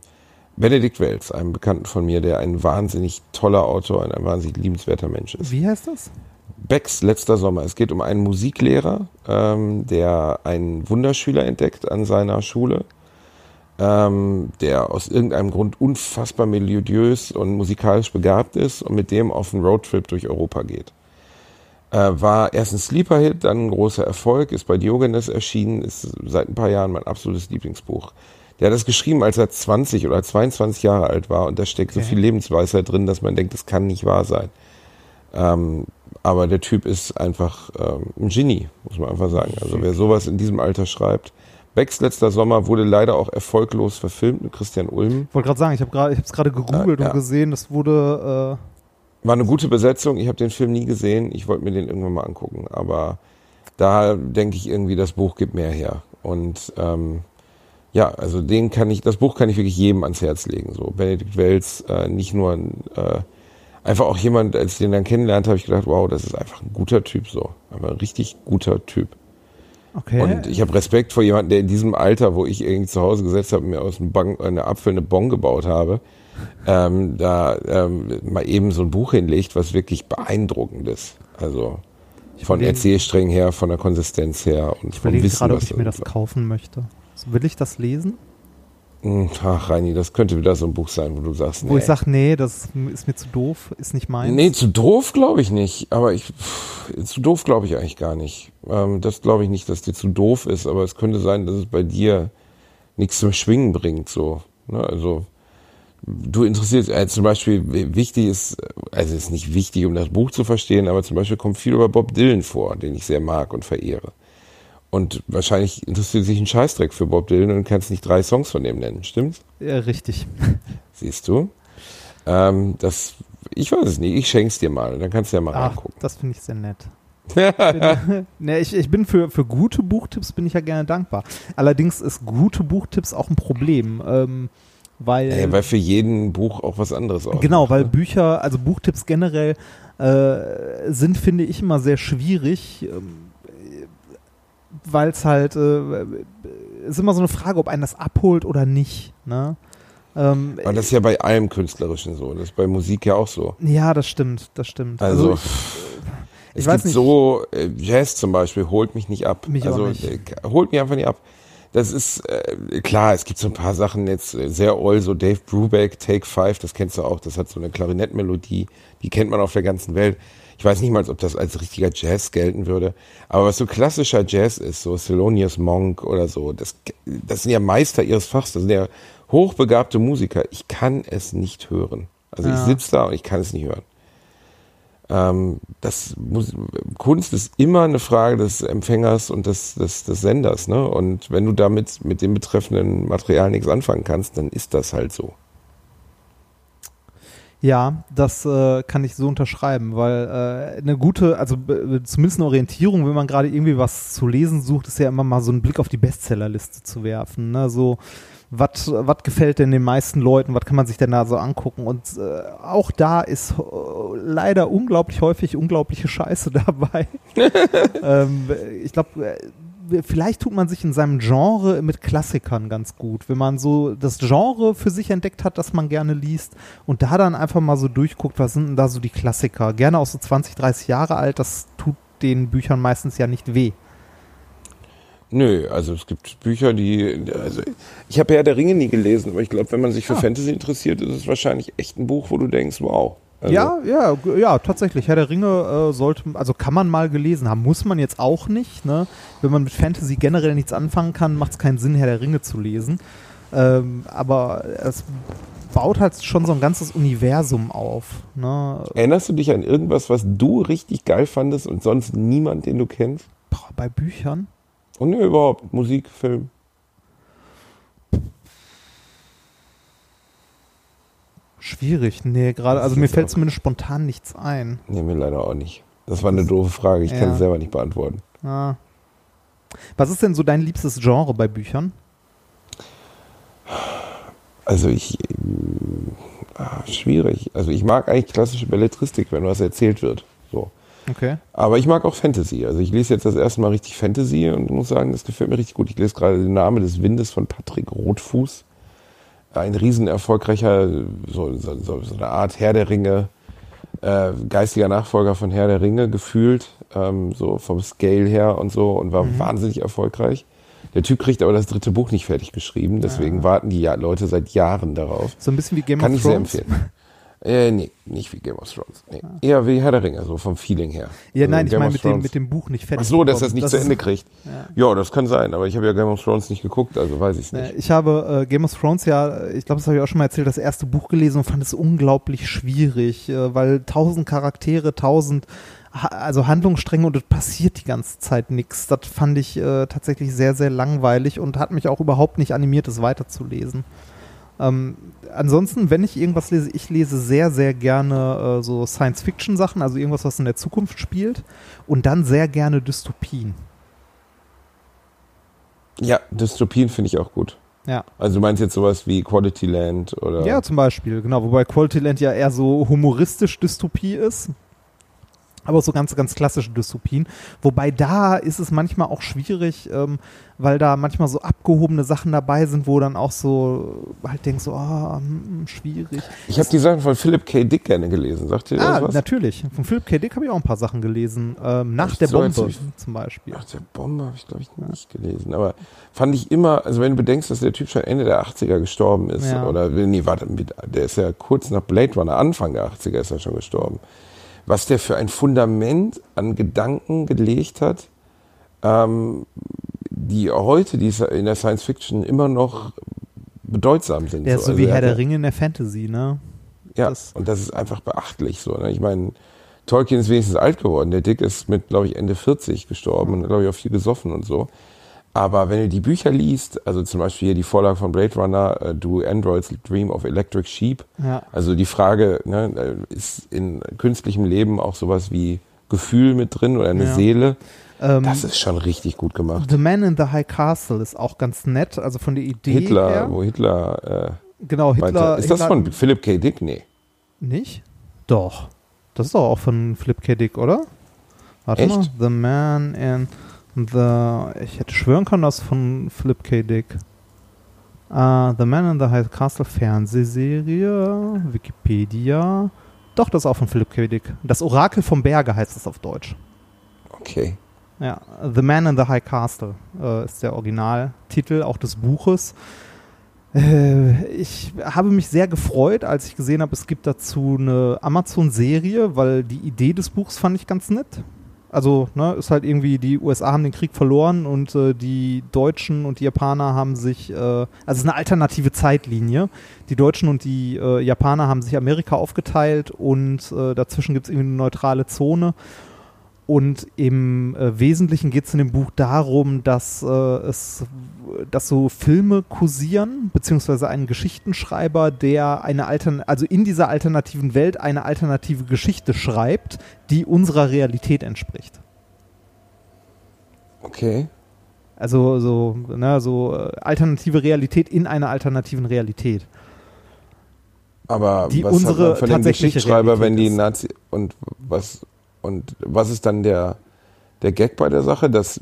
Benedikt Wells, einem Bekannten von mir, der ein wahnsinnig toller Autor und ein wahnsinnig liebenswerter Mensch ist. Wie heißt das? Becks letzter Sommer. Es geht um einen Musiklehrer, ähm, der einen Wunderschüler entdeckt an seiner Schule, ähm, der aus irgendeinem Grund unfassbar melodiös und musikalisch begabt ist und mit dem auf einen Roadtrip durch Europa geht. Äh, war erst ein Sleeper-Hit, dann ein großer Erfolg, ist bei Diogenes erschienen, ist seit ein paar Jahren mein absolutes Lieblingsbuch. Der hat das geschrieben, als er 20 oder 22 Jahre alt war und da steckt so Okay. viel Lebensweisheit drin, dass man denkt, das kann nicht wahr sein. Ähm, aber der Typ ist einfach ähm, ein Genie, muss man einfach sagen. Also wer sowas in diesem Alter schreibt. Becks letzter Sommer wurde leider auch erfolglos verfilmt mit Christian Ulm. Ich wollte gerade sagen, ich habe es gerade gegoogelt Ah, ja. und gesehen, das wurde War eine gute Besetzung. Ich habe den Film nie gesehen. Ich wollte mir den irgendwann mal angucken. Aber da denke ich irgendwie, das Buch gibt mehr her. Und ähm, ja, also den kann ich, das Buch kann ich wirklich jedem ans Herz legen. So Benedikt Wells, äh, nicht nur ein, äh, einfach auch jemand, als ich den dann kennenlernte, habe ich gedacht, wow, das ist einfach ein guter Typ so. Aber ein richtig guter Typ. äh, Okay. Und ich habe Respekt vor jemandem, der in diesem Alter, wo ich irgendwie zu Hause gesetzt habe und mir aus einem Bang, eine Apfel eine Bon gebaut habe, ähm, da ähm, mal eben so ein Buch hinlegt, was wirklich beeindruckend ist. Also von Erzählsträngen her, von der Konsistenz her und ich vom Wissen, gerade, ob was ich mir das kaufen möchte. Will ich das lesen? Hm, Ach, Reini, das könnte wieder so ein Buch sein, wo du sagst, Wo nee. ich sage, nee, das ist mir zu doof, ist nicht meins. Nee, zu doof glaube ich nicht. Aber ich pff, zu doof glaube ich eigentlich gar nicht. Ähm, das glaube ich nicht, dass dir zu doof ist. Aber es könnte sein, dass es bei dir nichts zum Schwingen bringt. So, ne? Also du interessierst äh, zum Beispiel wichtig ist, also es ist nicht wichtig, um das Buch zu verstehen, aber zum Beispiel kommt viel über Bob Dylan vor, den ich sehr mag und verehre. Und wahrscheinlich interessiert sich ein Scheißdreck für Bob Dylan und kannst nicht drei Songs von dem nennen, stimmt's? Ja, richtig. Siehst du? Ähm, das, ich weiß es nicht, ich schenk's dir mal, dann kannst du ja mal Ach, reingucken. das finde ich sehr nett. bin, nee, ich, ich bin für, für gute Buchtipps bin ich ja gerne dankbar. Allerdings ist gute Buchtipps auch ein Problem, ähm, weil, Äh, weil für jeden Buch auch was anderes ausmacht. genau, weil ne? Bücher, also Buchtipps generell äh, sind, finde ich, immer sehr schwierig, ähm, weil es halt äh, ist immer so eine Frage, ob einen das abholt oder nicht. Ne? Ähm, Aber das ist ja bei allem Künstlerischen so. Das ist bei Musik ja auch so. ja, das stimmt, das stimmt. Also, ich, es ich weiß gibt nicht. so, äh, Jazz zum Beispiel holt mich nicht ab. Mich also, nicht. äh, holt mich einfach nicht ab. Das ist, äh, klar, es gibt so ein paar Sachen jetzt äh, sehr oll, so Dave Brubeck, Take Five, das kennst du auch, das hat so eine Klarinettmelodie, die kennt man auf der ganzen Welt. Ich weiß nicht mal, ob das als richtiger Jazz gelten würde, aber was so klassischer Jazz ist, so Thelonious Monk oder so, das, das sind ja Meister ihres Fachs, das sind ja hochbegabte Musiker. Ich kann es nicht hören. Also ich Ja. sitze da und ich kann es nicht hören. Ähm, das muss, Kunst ist immer eine Frage des Empfängers und des, des, des Senders, ne? Und wenn du damit mit dem betreffenden Material nichts anfangen kannst, dann ist das halt so. Ja, das äh, kann ich so unterschreiben, weil äh, eine gute, also zumindest eine Orientierung, wenn man gerade irgendwie was zu lesen sucht, ist ja immer mal so einen Blick auf die Bestsellerliste zu werfen. Ne? So, was gefällt denn den meisten Leuten, was kann man sich denn da so angucken? Und äh, auch da ist äh, leider unglaublich häufig unglaubliche Scheiße dabei. ähm, ich glaube, vielleicht tut man sich in seinem Genre mit Klassikern ganz gut, wenn man so das Genre für sich entdeckt hat, das man gerne liest und da dann einfach mal so durchguckt, was sind denn da so die Klassiker? Gerne auch so 20, 30 Jahre alt, das tut den Büchern meistens ja nicht weh. Nö, also es gibt Bücher, die, also ich habe Herr der Ringe nie gelesen, aber ich glaube, wenn man sich für Ah. Fantasy interessiert, ist es wahrscheinlich echt ein Buch, wo du denkst, wow. Also, ja, ja, ja, tatsächlich. Herr der Ringe äh, sollte, also kann man mal gelesen haben, muss man jetzt auch nicht. Ne? Wenn man mit Fantasy generell nichts anfangen kann, macht es keinen Sinn, Herr der Ringe zu lesen. Ähm, aber es baut halt schon so ein ganzes Universum auf. Ne? Erinnerst du dich an irgendwas, was du richtig geil fandest und sonst niemand, den du kennst? Boah, bei Büchern. Und nö, überhaupt, Musik, Film. Schwierig. Nee, gerade, also mir fällt zumindest spontan nichts ein. Nee, mir leider auch nicht. Das war eine doofe Frage, ich kann Ja. es selber nicht beantworten. Ah. Was ist denn so dein liebstes Genre bei Büchern? Also ich, ähm, ah, schwierig. Also ich mag eigentlich klassische Belletristik, wenn was erzählt wird. So. Okay. Aber ich mag auch Fantasy. Also ich lese jetzt das erste Mal richtig Fantasy und muss sagen, das gefällt mir richtig gut. Ich lese gerade den Namen des Windes von Patrick Rotfuß. Ein riesen erfolgreicher, so, so, so, eine Art Herr der Ringe, äh, geistiger Nachfolger von Herr der Ringe gefühlt, ähm, so vom Scale her und so und war wahnsinnig erfolgreich. Der Typ kriegt aber das dritte Buch nicht fertig geschrieben, deswegen warten die ja Leute seit Jahren darauf. So ein bisschen wie Game Kann of ich sehr Thrones. empfehlen. Äh, nee, nicht wie Game of Thrones. Nee. Eher wie Herr der Ringe, so vom Feeling her. Ja, Also nein, ich Game meine mit dem, mit dem Buch nicht fertig. Ach so, dass bekommen. das nicht zu ist- Ende kriegt. Ja. das kann sein, aber ich habe ja Game of Thrones nicht geguckt, also weiß ich es nicht. Ich habe äh, Game of Thrones ja, ich glaube, das habe ich auch schon mal erzählt, das erste Buch gelesen und fand es unglaublich schwierig, äh, weil tausend Charaktere, tausend also Handlungsstränge und es passiert die ganze Zeit nichts. Das fand ich äh, tatsächlich sehr, sehr langweilig und hat mich auch überhaupt nicht animiert, es weiterzulesen. Ähm, ansonsten, wenn ich irgendwas lese, ich lese sehr, sehr gerne äh, so Science-Fiction-Sachen, also irgendwas, was in der Zukunft spielt und dann sehr gerne Dystopien. Ja, Dystopien finde ich auch gut. Ja. Also du meinst jetzt sowas wie Quality Land oder Ja, zum Beispiel, genau. Wobei Quality Land ja eher so humoristisch Dystopie ist. Aber so ganz, ganz klassische Dystopien. Wobei da ist es manchmal auch schwierig, ähm, weil da manchmal so abgehobene Sachen dabei sind, wo dann auch so halt denkst, so, oh, schwierig. Ich habe die Sachen von Philip K. Dick gerne gelesen. Sagt ihr das Ah, was? natürlich. Von Philip K. Dick habe ich auch ein paar Sachen gelesen. Ähm, nach der so, Bombe ich- zum Beispiel. Ach, der Bombe habe ich, glaube ich, nicht gelesen. Aber fand ich immer, also wenn du bedenkst, dass der Typ schon Ende der 80er gestorben ist, Ja. oder, nee, warte, der ist ja kurz nach Blade Runner, Anfang der 80er ist er schon gestorben. Was der für ein Fundament an Gedanken gelegt hat, ähm, die heute die in der Science Fiction immer noch bedeutsam sind. Der ist so Also wie er Herr der Ringe in der Fantasy, ne? Ja, Das- und das ist einfach beachtlich so. Ne? Ich meine, Tolkien ist wenigstens alt geworden. Der Dick ist mit, glaube ich, Ende 40 gestorben und, glaube ich, auch viel gesoffen und so. Aber wenn du die Bücher liest, also zum Beispiel hier die Vorlage von Blade Runner, äh, Do Androids Dream of Electric Sheep, Ja. also die Frage, ne, äh, ist in künstlichem Leben auch sowas wie Gefühl mit drin oder eine Ja. Seele? Ähm, Das ist schon richtig gut gemacht. The Man in the High Castle ist auch ganz nett, also von der Idee Hitler, her. wo Hitler, Genau, äh, Hitler. meinte, ist das Hitler, von Philip K. Dick? Nee. Nicht? Doch. Das ist doch auch von Flip K. Dick, oder? Warte Echt? mal. The Man in the. Ich hätte schwören können, das ist von Flip K. Dick. Uh, the Man in the High Castle Fernsehserie, Wikipedia. Doch, das ist auch von Philip K. Dick. Das Orakel vom Berge heißt es auf Deutsch. Okay. Ja, The Man in the High Castle äh, ist der Originaltitel auch des Buches. Äh, ich habe mich sehr gefreut, als ich gesehen habe, es gibt dazu eine Amazon-Serie, weil die Idee des Buchs fand ich ganz nett. Also, ne, ist halt irgendwie, die USA haben den Krieg verloren und äh, die Deutschen und die Japaner haben sich, äh, also es ist eine alternative Zeitlinie. Die Deutschen und die äh, Japaner haben sich Amerika aufgeteilt und äh, dazwischen gibt es irgendwie eine neutrale Zone. Und im äh, Wesentlichen geht es in dem Buch darum, dass äh, es, dass so Filme kursieren, beziehungsweise ein Geschichtenschreiber, der eine Altern also in dieser alternativen Welt eine alternative Geschichte schreibt, die unserer Realität entspricht. Okay. Also so, ne, so äh, alternative Realität in einer alternativen Realität. Aber Die was unsere hat man von dem Geschichtsschreiber, wenn die Nazi und was und was ist dann der der Gag bei der Sache, dass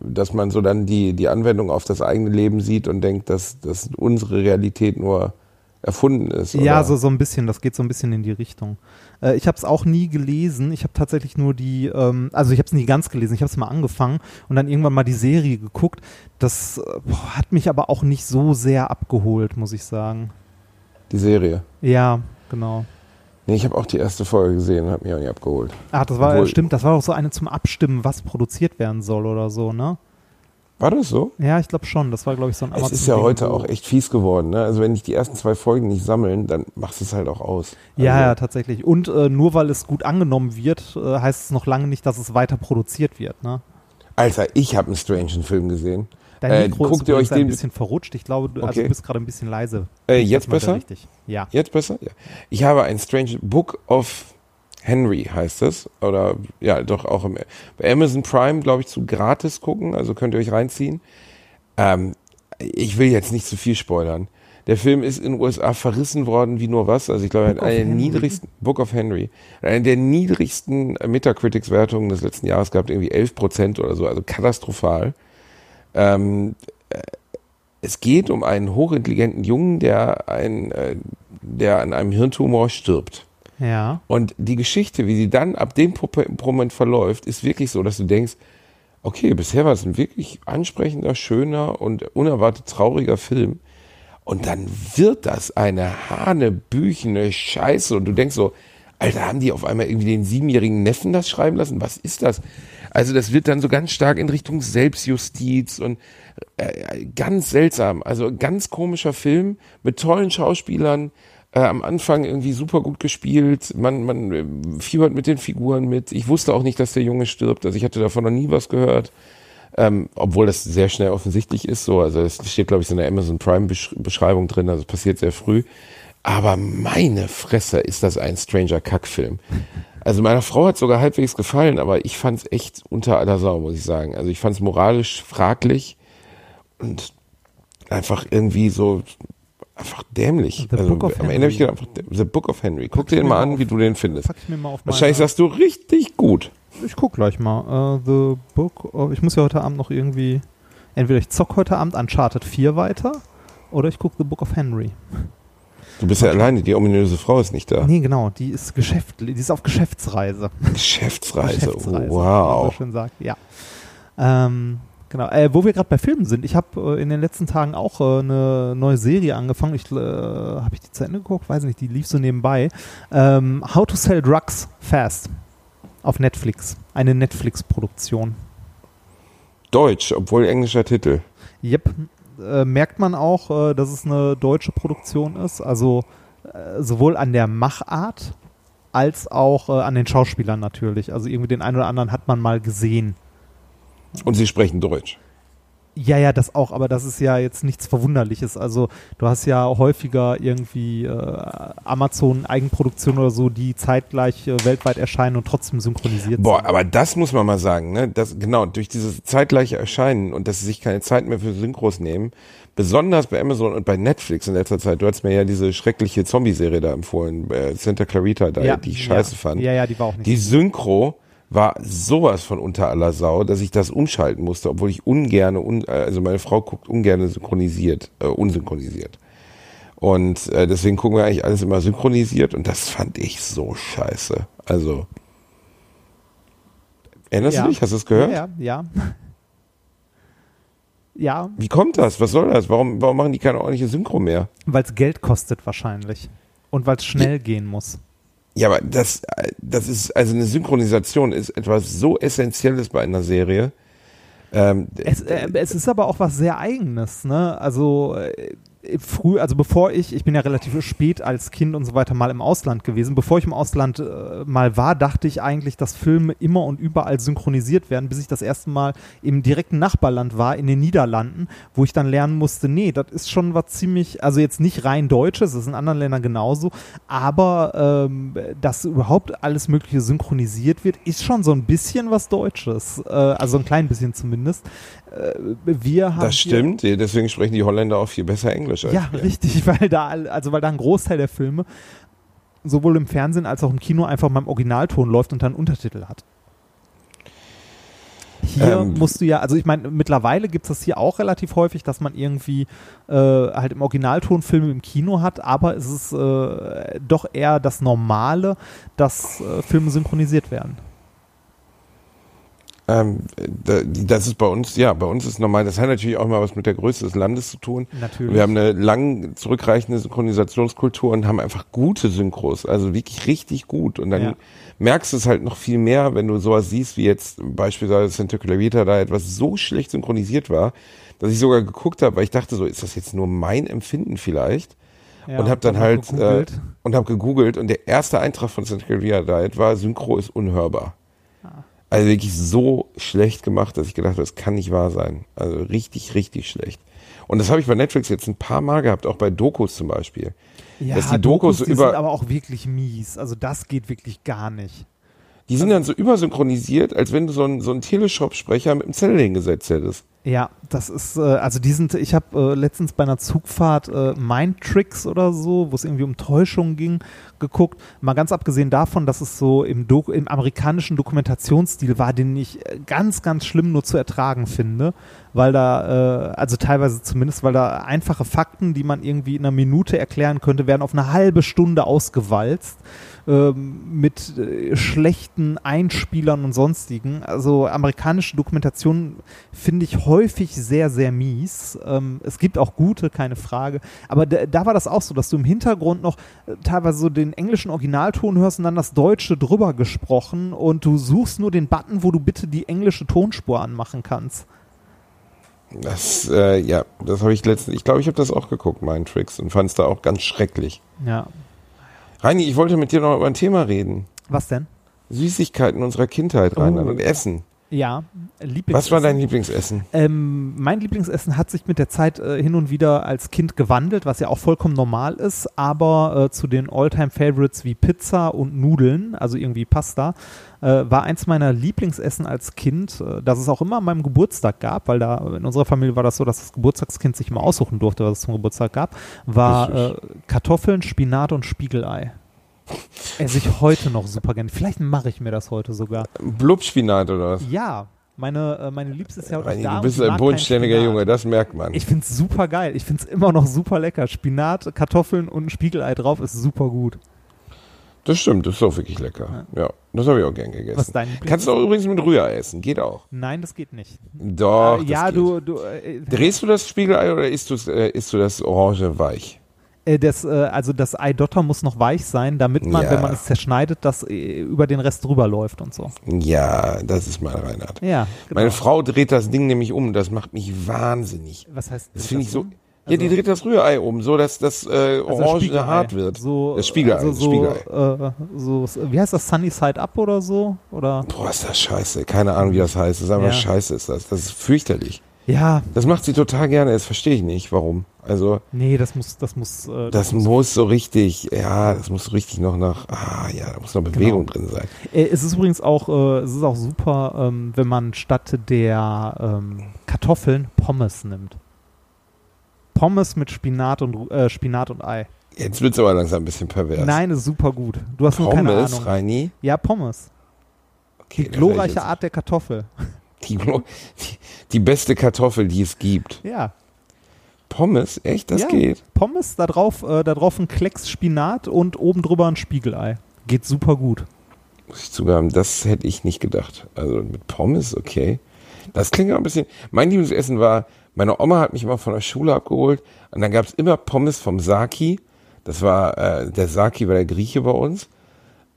dass man so dann die die Anwendung auf das eigene Leben sieht und denkt, dass dass unsere Realität nur erfunden ist. Ja, oder? so, so ein bisschen, das geht so ein bisschen in die Richtung. Äh, ich habe es auch nie gelesen, ich habe tatsächlich nur die, ähm, also ich habe es nie ganz gelesen, ich habe es mal angefangen und dann irgendwann mal die Serie geguckt. Das äh, boah, hat mich aber auch nicht so sehr abgeholt, muss ich sagen. die Serie. Ja, genau. Nee, ich habe auch die erste Folge gesehen und habe mich auch nicht abgeholt. Ach, das war, Obwohl- stimmt, das war auch so eine zum Abstimmen, was produziert werden soll oder so, ne? War das so? Ja, ich glaube schon, das war, glaube ich, so ein Es ist ja Amazon-Ding, heute auch echt fies geworden. Ne? Also wenn dich die ersten zwei Folgen nicht sammeln, dann machst du es halt auch aus. Ja, also, ja, tatsächlich. Und äh, nur weil es gut angenommen wird, äh, heißt es noch lange nicht, dass es weiter produziert wird, ne? Alter, ich habe einen strangen Film gesehen. Dein Äh, Mikro guckt ist ihr euch übrigens ein den- bisschen verrutscht. Ich glaube, du, also Okay. du bist gerade ein bisschen leise. Äh, jetzt besser? Richtig. Ja. Jetzt besser? Ja. Ich habe ein Strange Book of Henry heißt es. Oder ja, doch auch im, bei Amazon Prime, glaube ich, zu gratis gucken. Also könnt ihr euch reinziehen. Ähm, ich will jetzt nicht zu viel spoilern. Der Film ist in den USA verrissen worden wie nur was. Also ich glaube, er hat Book of eine der niedrigsten, Book of Henry, eine der niedrigsten Metacritics-Wertungen des letzten Jahres gehabt, irgendwie 11 Prozent oder so, also katastrophal. Ähm, äh, es geht um einen hochintelligenten Jungen, der, ein, äh, der an einem Hirntumor stirbt. Ja. Und die Geschichte, wie sie dann ab dem Moment verläuft, ist wirklich so, dass du denkst, okay, bisher war es ein wirklich ansprechender, schöner und unerwartet trauriger Film. Und dann wird das eine hanebüchene Scheiße. Und du denkst so, Alter, haben die auf einmal irgendwie den siebenjährigen Neffen das schreiben lassen? Was ist das? Also das wird dann so ganz stark in Richtung Selbstjustiz und äh, ganz seltsam. Also ganz komischer Film mit tollen Schauspielern. Äh, am Anfang irgendwie super gut gespielt. Man, man äh, fiebert mit den Figuren mit. Ich wusste auch nicht, dass der Junge stirbt. Also ich hatte davon noch nie was gehört. Ähm, obwohl das sehr schnell offensichtlich ist so. Also es steht, glaube ich, so in der Amazon Prime Besch Beschreibung drin. Also es passiert sehr früh. Aber meine Fresse ist das ein Stranger Kackfilm. Also meiner Frau hat sogar halbwegs gefallen, aber ich fand es echt unter aller Sau, muss ich sagen. Also ich fand es moralisch fraglich und einfach irgendwie so einfach dämlich. The also, Book of am Ende Henry. habe ich gedacht, einfach, The Book of Henry. Guck dir den mal an, auf. wie du den findest. Pack ich mir mal auf Wahrscheinlich sagst du richtig gut. Ich guck gleich mal. Äh, The Book of, ich muss ja heute Abend noch irgendwie, entweder ich zock heute Abend Uncharted 4 weiter oder ich guck The Book of Henry. Du bist ja alleine, die ominöse Frau ist nicht da. Nee, genau, die ist Geschäft, die ist auf Geschäftsreise. Geschäftsreise. Geschäftsreise, wie man Wow. so schön sagt, ja. Ähm, genau, äh, wo wir gerade bei Filmen sind, ich habe äh, in den letzten Tagen auch äh, eine neue Serie angefangen. Ich äh, habe ich die zu Ende geguckt, weiß nicht, die lief so nebenbei. Ähm, How to Sell Drugs Fast auf Netflix, eine Netflix-Produktion. Deutsch, obwohl englischer Titel. Yep. Äh, merkt man auch, äh, dass es eine deutsche Produktion ist. Also äh, sowohl an der Machart als auch äh, an den Schauspielern natürlich. Also irgendwie den einen oder anderen hat man mal gesehen. Und sie sprechen Deutsch. Ja, ja, das auch, aber das ist ja jetzt nichts Verwunderliches. Also du hast ja häufiger irgendwie äh, Amazon Eigenproduktion oder so, die zeitgleich äh, weltweit erscheinen und trotzdem synchronisiert Boah, sind. aber das muss man mal sagen, ne? Das, genau, durch dieses zeitgleiche Erscheinen und dass sie sich keine Zeit mehr für Synchros nehmen, besonders bei Amazon und bei Netflix in letzter Zeit, du hast mir ja diese schreckliche Zombie-Serie da empfohlen, äh, Santa Clarita, da, die ich scheiße ja. fand. Ja, ja, die war auch nicht. Die Synchro war sowas von unter aller Sau, dass ich das umschalten musste, obwohl ich ungerne, un, äh, also meine Frau guckt ungerne synchronisiert, äh, unsynchronisiert. Und äh, deswegen gucken wir eigentlich alles immer synchronisiert und das fand ich so scheiße. Also erinnerst Ja. du dich? Hast du es gehört? Ja, ja. Ja, ja Wie kommt das? Was soll das? Warum, warum machen die keine ordentliche Synchro mehr? weil es Geld kostet wahrscheinlich. Und weil es schnell gehen muss. Ja, aber das, das ist, also eine Synchronisation ist etwas so Essentielles bei einer Serie. Ähm, Es, äh, es ist aber auch was sehr Eigenes, ne? Also äh, früh, also bevor ich, ich bin ja relativ spät als Kind und so weiter mal im Ausland gewesen, bevor ich im Ausland äh, mal war, dachte ich eigentlich, dass Filme immer und überall synchronisiert werden, bis ich das erste Mal im direkten Nachbarland war, in den Niederlanden, wo ich dann lernen musste, nee, das ist schon was ziemlich, also jetzt nicht rein Deutsches, das ist in anderen Ländern genauso, aber ähm, dass überhaupt alles Mögliche synchronisiert wird, ist schon so ein bisschen was Deutsches, äh, also ein klein bisschen zumindest. Äh, wir haben das stimmt, deswegen sprechen die Holländer auch viel besser Englisch als ja, wir. richtig, weil da, also weil da ein Großteil der Filme sowohl im Fernsehen als auch im Kino einfach mal im Originalton läuft und dann Untertitel hat. Hier Ähm, musst du ja, also ich meine, mittlerweile gibt es das hier auch relativ häufig, dass man irgendwie äh, halt im Originalton Filme im Kino hat, aber es ist äh, doch eher das Normale, dass äh, Filme synchronisiert werden. Ähm, das ist bei uns, ja, bei uns ist normal. Das hat natürlich auch mal was mit der Größe des Landes zu tun. Natürlich. Wir haben eine lang zurückreichende Synchronisationskultur und haben einfach gute Synchros, also wirklich richtig gut. Und dann Ja. merkst du es halt noch viel mehr, wenn du sowas siehst, wie jetzt beispielsweise Santa Clarita da etwas so schlecht synchronisiert war, dass ich sogar geguckt habe, weil ich dachte so, ist das jetzt nur mein Empfinden vielleicht? Ja, und habe dann hab halt äh, und habe gegoogelt und der erste Eintrag von Santa Clarita Diet war Synchro ist unhörbar. Also wirklich so schlecht gemacht, dass ich gedacht habe, das kann nicht wahr sein. Also richtig, richtig schlecht. Und das habe ich bei Netflix jetzt ein paar Mal gehabt, auch bei Dokus zum Beispiel. ja, dass die Dokus so die über- sind aber auch wirklich mies. Also das geht wirklich gar nicht. Die sind dann so übersynchronisiert, als wenn du so einen, so einen Teleshop-Sprecher mit dem Zettel hingesetzt hättest. Ja, das ist, äh, also die sind, ich habe äh, letztens bei einer Zugfahrt äh, Mind Tricks oder so, wo es irgendwie um Täuschung ging, geguckt. Mal ganz abgesehen davon, dass es so im, Doku, im amerikanischen Dokumentationsstil war, den ich ganz, ganz schlimm nur zu ertragen finde, weil da, also teilweise zumindest, weil da einfache Fakten, die man irgendwie in einer Minute erklären könnte, werden auf eine halbe Stunde ausgewalzt ähm, mit äh, schlechten Einspielern und sonstigen. Also amerikanische Dokumentation finde ich häufig sehr, sehr mies. Ähm, es gibt auch gute, keine Frage. Aber da, da war das auch so, dass du im Hintergrund noch äh, teilweise so den englischen Originalton hörst und dann das Deutsche drüber gesprochen und du suchst nur den Button, wo du bitte die englische Tonspur anmachen kannst. Das, äh, ja, das habe ich letztens, ich glaube, ich habe das auch geguckt, Mind Tricks, und fand es da auch ganz schrecklich. Ja. Reini, ich wollte mit dir noch über ein Thema reden. Was denn? Süßigkeiten unserer Kindheit, Reinhard, Oh. und Essen. Ja, Lieblingsessen. Was war dein Lieblingsessen? Ähm, mein Lieblingsessen hat sich mit der Zeit äh, hin und wieder als Kind gewandelt, was ja auch vollkommen normal ist, aber äh, zu den All-Time-Favorites wie Pizza und Nudeln, also irgendwie Pasta, äh, war eins meiner Lieblingsessen als Kind, äh, das es auch immer an meinem Geburtstag gab, weil da in unserer Familie war das so, dass das Geburtstagskind sich mal aussuchen durfte, was es zum Geburtstag gab, war äh, Kartoffeln, Spinat und Spiegelei. Esse ich heute noch super gerne. Vielleicht mache ich mir das heute sogar. Blubspinat oder was? Ja, meine, äh, meine Liebste ist ja auch Reini, da du bist ein bodenständiger. Junge, das merkt man. Ich find's super geil. Ich find's immer noch super lecker. Spinat, Kartoffeln und ein Spiegelei drauf ist super gut. Das stimmt, das ist auch wirklich lecker. Ja, das habe ich auch gern gegessen. Was ist dein Kannst du auch übrigens mit Rührei essen, geht auch. Nein, das geht nicht. Doch, äh, ja, du, du, äh, Drehst du das Spiegelei oder isst, äh, isst du das Orange weich? Äh, das, äh, also das Eidotter muss noch weich sein, damit man, Ja. wenn man es zerschneidet, das äh, über den Rest drüber läuft und so. Ja, das ist mein Reinhard. Ja, genau. Meine Frau dreht das Ding nämlich um, das macht mich wahnsinnig. Was heißt Das finde ich so. ja, die dreht das Rührei um, so dass das äh, Also Orange Spiegelei. hart wird. So, das Spiegelei, also das so, Spiegelei. Äh, so, wie heißt das? Sunny Side Up oder so? Oder? Boah, ist das scheiße. Keine Ahnung, wie das heißt. Das ist einfach Ja. scheiße, ist das. Das ist fürchterlich. Ja, Das macht sie total gerne, das verstehe ich nicht, warum. Also, nee, das muss, das muss. Äh, das muss so richtig, ja, das muss so richtig noch nach, ah ja, da muss noch Bewegung drin sein. Äh, es ist übrigens auch, äh, es ist auch super, ähm, wenn man statt der ähm, Kartoffeln Pommes nimmt. Pommes mit Spinat und äh, Spinat und Ei. Jetzt wird's aber langsam ein bisschen pervers. Nein, ist super gut. Du hast nur keine Pommes, Ahnung. Reini. Ja, Pommes. Okay, Die das glorreiche Art der Kartoffel. Die, die, die beste Kartoffel, die es gibt. Ja. Pommes, echt, das ja. geht. Pommes, da drauf, äh, da drauf ein Klecks Spinat und oben drüber ein Spiegelei. Geht super gut. Muss ich zugeben, das hätte ich nicht gedacht. Also mit Pommes, okay. Das klingt auch ein bisschen. Mein Lieblingsessen war, meine Oma hat mich immer von der Schule abgeholt und dann gab es immer Pommes vom Saki. Das war, äh, der Saki war der Grieche bei uns.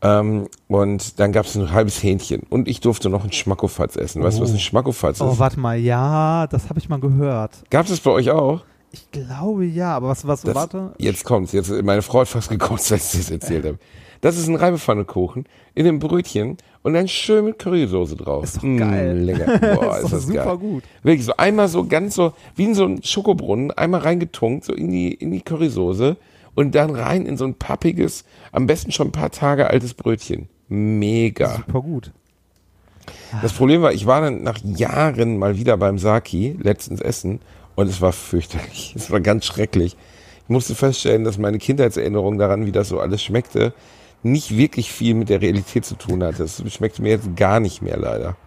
Ähm, und dann gab es ein halbes Hähnchen. Und ich durfte noch einen Schmackofatz essen. Weißt du, was ein Schmackofatz Oh, ist? warte mal, ja, das habe ich mal gehört. Gab es das bei euch auch? Ich glaube ja, aber was, was, Das, warte. Jetzt kommt's. Jetzt, meine Frau hat fast gekotzt, als ich das erzählt habe. Das ist ein Reibepfannekuchen in einem Brötchen und dann schön mit Currysoße drauf. Ist doch geil. Mm, lecker. Boah, Ist ist, das super geil. gut. Wirklich so einmal so ganz so, wie in so einen Schokobrunnen, einmal reingetunkt, so in die, in die Currysoße und dann rein in so ein pappiges, am besten schon ein paar Tage altes Brötchen. Mega. Super gut. Das Problem war, ich war dann nach Jahren mal wieder beim Saki, letztens essen, und es war fürchterlich. Es war ganz schrecklich. Ich musste feststellen, dass meine Kindheitserinnerung daran, wie das so alles schmeckte, nicht wirklich viel mit der Realität zu tun hatte. Es schmeckte mir jetzt gar nicht mehr, leider.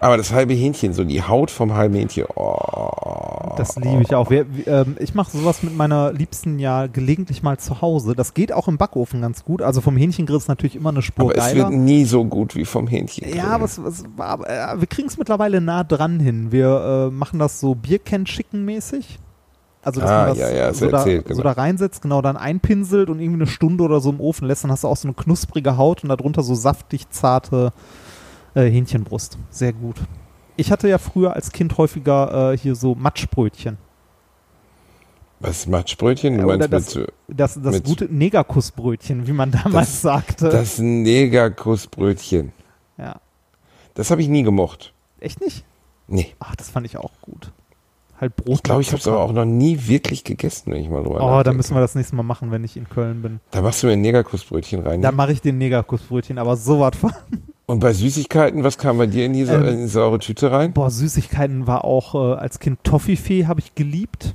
Aber das halbe Hähnchen, so die Haut vom halben Hähnchen, oh. Das liebe ich auch. Ähm, ich mache sowas mit meiner Liebsten ja gelegentlich mal zu Hause. Das geht auch im Backofen ganz gut. Also vom Hähnchengrill ist natürlich immer eine Spur Aber es geiler. wird nie so gut wie vom Hähnchen. ja, aber es, es, war- äh, wir kriegen es mittlerweile nah dran hin. Wir äh, machen das so Biercan-Chicken-mäßig. Also, dass Ah, man das ja, ja, so, du da, erzählt, so genau. da reinsetzt, genau dann einpinselt und irgendwie eine Stunde oder so im Ofen lässt, dann hast du auch so eine knusprige Haut und darunter so saftig zarte äh, Hähnchenbrust. Sehr gut. Ich hatte ja früher als Kind häufiger äh, hier so Matschbrötchen. Was Matschbrötchen? Du meinst das- mit, Das, das Mit- gute Negerkussbrötchen, wie man damals Das- sagte. das Negerkussbrötchen. ja. Das habe ich nie gemocht. Echt nicht? Nee. Ach, das fand ich auch gut. Halt Brot. Ich glaube, ich habe es aber auch noch nie wirklich gegessen, wenn ich mal drüber Oh, da nachdenke. müssen wir das nächste Mal machen, wenn ich in Köln bin. Da machst du mir ein Negerkussbrötchen rein. Da mache ich den Negerkussbrötchen, aber so was von. Und bei Süßigkeiten, was kam bei dir in die, Ähm, in die saure Tüte rein? Boah, Süßigkeiten war auch äh, als Kind Toffifee habe ich geliebt.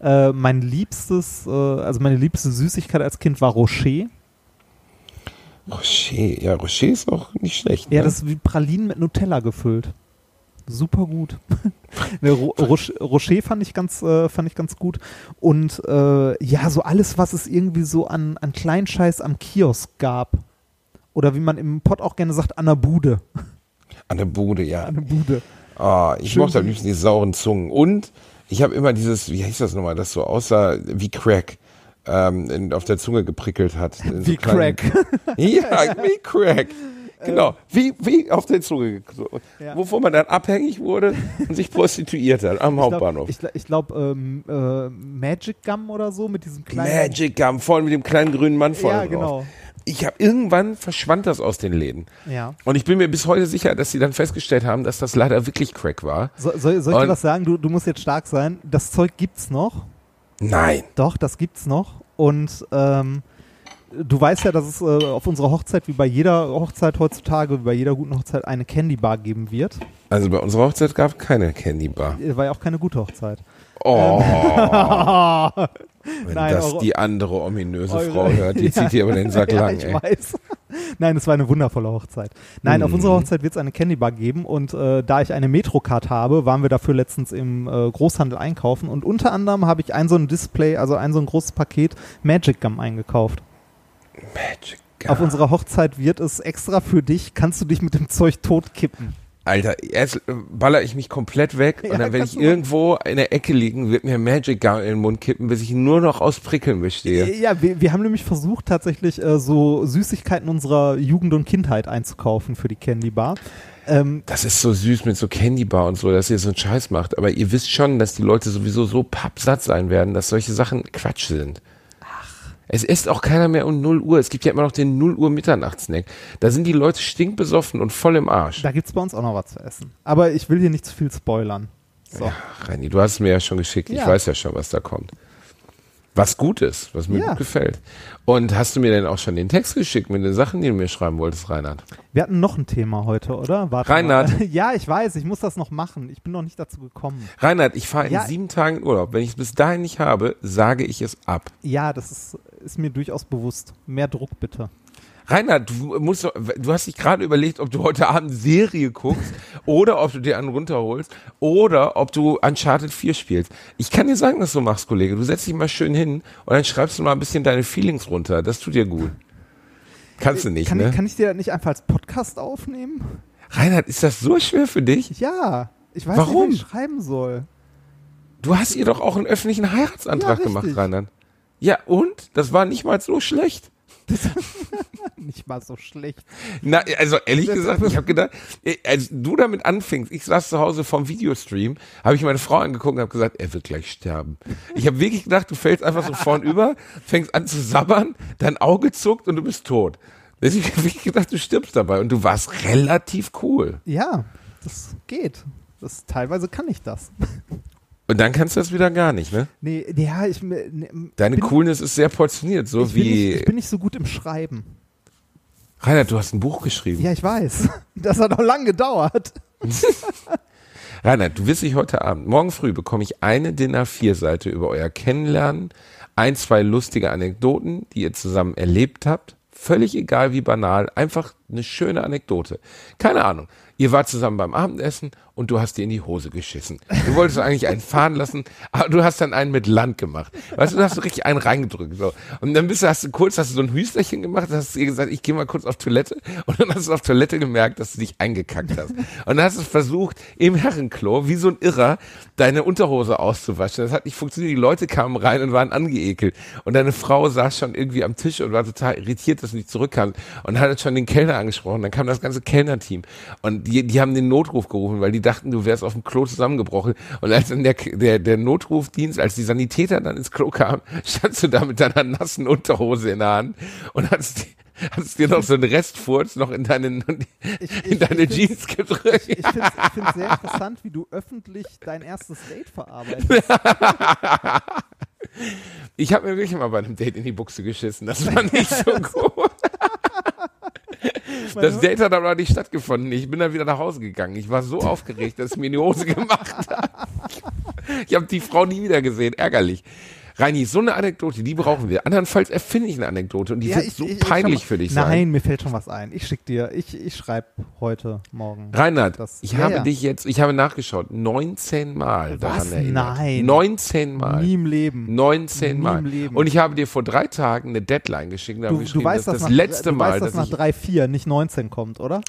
Äh, mein liebstes, äh, also meine liebste Süßigkeit als Kind war Rocher. Rocher. Ja, Rocher ist auch nicht schlecht. Ja, ne? das ist wie Pralinen mit Nutella gefüllt. Super gut. ne, Ro Roch Rocher fand ich ganz, äh, fand ich ganz gut. Und äh, ja, so alles, was es irgendwie so an, an Kleinscheiß am Kiosk gab. Oder wie man im Pott auch gerne sagt, an der Bude. An der Bude, ja. An der Bude. Ah, ich Schön mochte am liebsten die sauren Zungen. Und ich habe immer dieses, wie hieß das nochmal, das so aussah wie Crack. Ähm, in, auf der Zunge geprickelt hat. So Wie kleinen- Crack. Ja, wie Crack. Genau, wie, wie auf den Zunge gezogen. Ja. Wovon man dann abhängig wurde und sich prostituiert hat am Hauptbahnhof. Ich glaube, ich glaub, ähm, äh, Magic Gum oder so mit diesem kleinen. Magic Gum, vorne mit dem kleinen grünen Mann vorne Ja, drauf. genau. Ich habe irgendwann verschwand das aus den Läden. Ja. Und ich bin mir bis heute sicher, dass sie dann festgestellt haben, dass das leider wirklich Crack war. So, soll, soll ich dir was sagen? Du, du musst jetzt stark sein. Das Zeug gibt's noch. Nein. Doch, das gibt's noch. Und ähm, du weißt ja, dass es äh, auf unserer Hochzeit, wie bei jeder Hochzeit heutzutage, wie bei jeder guten Hochzeit, eine Candy Bar geben wird. Also bei unserer Hochzeit gab es keine Candy Bar. Äh, War ja auch keine gute Hochzeit. Oh, wenn Nein, das die andere ominöse eure- Frau hört, die Ja. zieht dir aber den Sack ja, lang, ich ey. weiß. Nein, es war eine wundervolle Hochzeit. Nein, auf Mhm. unserer Hochzeit wird es eine Candy Bar geben und äh, da ich eine Metrocard habe, waren wir dafür letztens im äh, Großhandel einkaufen und unter anderem habe ich ein so ein Display, also ein so ein großes Paket Magic Gum eingekauft. Magic Auf unserer Hochzeit wird es extra für dich, kannst du dich mit dem Zeug totkippen. Alter, erst äh, baller ich mich komplett weg Ja, und dann werde kannst ich irgendwo in der Ecke liegen, wird mir Magic Gum in den Mund kippen, bis ich nur noch aus Prickeln bestehe. Ja, wir, wir haben nämlich versucht, tatsächlich äh, so Süßigkeiten unserer Jugend und Kindheit einzukaufen für die Candy Bar. Ähm, Das ist so süß mit so Candy Bar und so, dass ihr so einen Scheiß macht. Aber ihr wisst schon, dass die Leute sowieso so pappsatt sein werden, dass solche Sachen Quatsch sind. Es isst auch keiner mehr um 0 Uhr. Es gibt ja immer noch den 0 Uhr Mitternachtssnack. Da sind die Leute stinkbesoffen und voll im Arsch. da gibt's bei uns auch noch was zu essen. Aber ich will hier nicht zu viel spoilern. So. Reini, du hast es mir ja schon geschickt. Ich Ja. weiß ja schon, was da kommt. Was gut ist, was mir Ja. gut gefällt. Und hast du mir denn auch schon den Text geschickt mit den Sachen, die du mir schreiben wolltest, Reinhard? Wir hatten noch ein Thema heute, oder? Warte Reinhard. Mal. Ja, ich weiß, ich muss das noch machen. Ich bin noch nicht dazu gekommen. Reinhard, ich fahre in Ja. sieben Tagen in Urlaub. Wenn ich es bis dahin nicht habe, sage ich es ab. Ja, das ist, ist mir durchaus bewusst. Mehr Druck bitte. Reinhard, du musst du hast dich gerade überlegt, ob du heute Abend Serie guckst oder ob du dir einen runterholst oder ob du Uncharted 4 spielst. Ich kann dir sagen, dass du machst, Kollege. Du setzt dich mal schön hin und dann schreibst du mal ein bisschen deine Feelings runter. Das tut dir gut. Kannst du nicht, kann, ne? ich, kann ich dir nicht einfach als Podcast aufnehmen? Reinhard, ist das so schwer für dich? Ja. Ich weiß Warum? nicht, wie ich schreiben soll. Du hast ihr doch auch einen öffentlichen Heiratsantrag Ja, gemacht. Reinhard. Ja, und? Das war nicht mal so schlecht. Nicht mal so schlecht. Na, also ehrlich gesagt, ich habe gedacht, äh, als du damit anfingst, ich saß zu Hause vom Videostream, habe ich meine Frau angeguckt und habe gesagt, er wird gleich sterben. Ich habe wirklich gedacht, du fällst einfach so vorn über, fängst an zu sabbern, dein Auge zuckt und du bist tot. Deswegen habe ich gedacht, du stirbst dabei und du warst relativ cool. Ja, das geht. Das, teilweise kann ich das. Und dann kannst du das wieder gar nicht, ne? Nee, ja, ich, nee, Deine bin, Coolness ist sehr portioniert, so ich bin, wie. nicht, ich bin nicht so gut im Schreiben. Reinhard, du hast ein Buch geschrieben. Ja, ich weiß. Das hat auch lang gedauert. Reinhard, du wirst dich heute Abend, morgen früh bekomme ich eine DIN A4-Seite über euer Kennenlernen, ein, zwei lustige Anekdoten, die ihr zusammen erlebt habt. Völlig egal wie banal, einfach eine schöne Anekdote. Keine Ahnung. Ihr wart zusammen beim Abendessen und du hast dir in die Hose geschissen. Du wolltest eigentlich einen fahren lassen, aber du hast dann einen mit Land gemacht. Weißt du, du hast so richtig einen reingedrückt. So. Und dann bist du, hast du kurz, hast du so ein Hüsterchen gemacht, hast ihr gesagt, ich gehe mal kurz auf Toilette. Und dann hast du auf Toilette gemerkt, dass du dich eingekackt hast. Und dann hast du versucht, im Herrenklo, wie so ein Irrer, deine Unterhose auszuwaschen. Das hat nicht funktioniert. Die Leute kamen rein und waren angeekelt. Und deine Frau saß schon irgendwie am Tisch und war total irritiert, dass du nicht zurückkam. Und hat schon den Kellner angesprochen. Dann kam das ganze Kellnerteam. Und die, die haben den Notruf gerufen, weil die dachten, du wärst auf dem Klo zusammengebrochen. Und als dann der, der, der Notrufdienst, als die Sanitäter dann ins Klo kamen, standst du da mit deiner nassen Unterhose in der Hand und hast, hast dir noch so einen Restfurz noch in deine, in ich- deine ich Jeans gedrückt. Ich finde es sehr interessant, wie du öffentlich dein erstes Date verarbeitest. Ich habe mir wirklich mal bei einem Date in die Buchse geschissen. Das war nicht so gut. Das Date hat aber nicht stattgefunden. Ich bin dann wieder nach Hause gegangen. Ich war so aufgeregt, dass es mir in die Hose gemacht hat. Ich habe die Frau nie wieder gesehen. Ärgerlich. Reini, so eine Anekdote, die brauchen wir. Andernfalls erfinde ich eine Anekdote und die wird so peinlich schau mal- für dich Nein, sein. mir fällt schon was ein. Ich schick dir, ich, ich schreibe heute, morgen. Reinhard, Das- ich ja, habe ja. dich jetzt, ich habe nachgeschaut, 19 Mal daran Was? erinnert. Nein. 19 Mal. Nie im Leben. 19 Nie Mal. im Leben. Und ich habe dir vor drei Tagen eine Deadline geschickt. habe Du, geschrieben, du weißt, dass das nach, letzte du Mal, weißt, dass dass nach ich 3, 4 nicht 19 kommt, oder?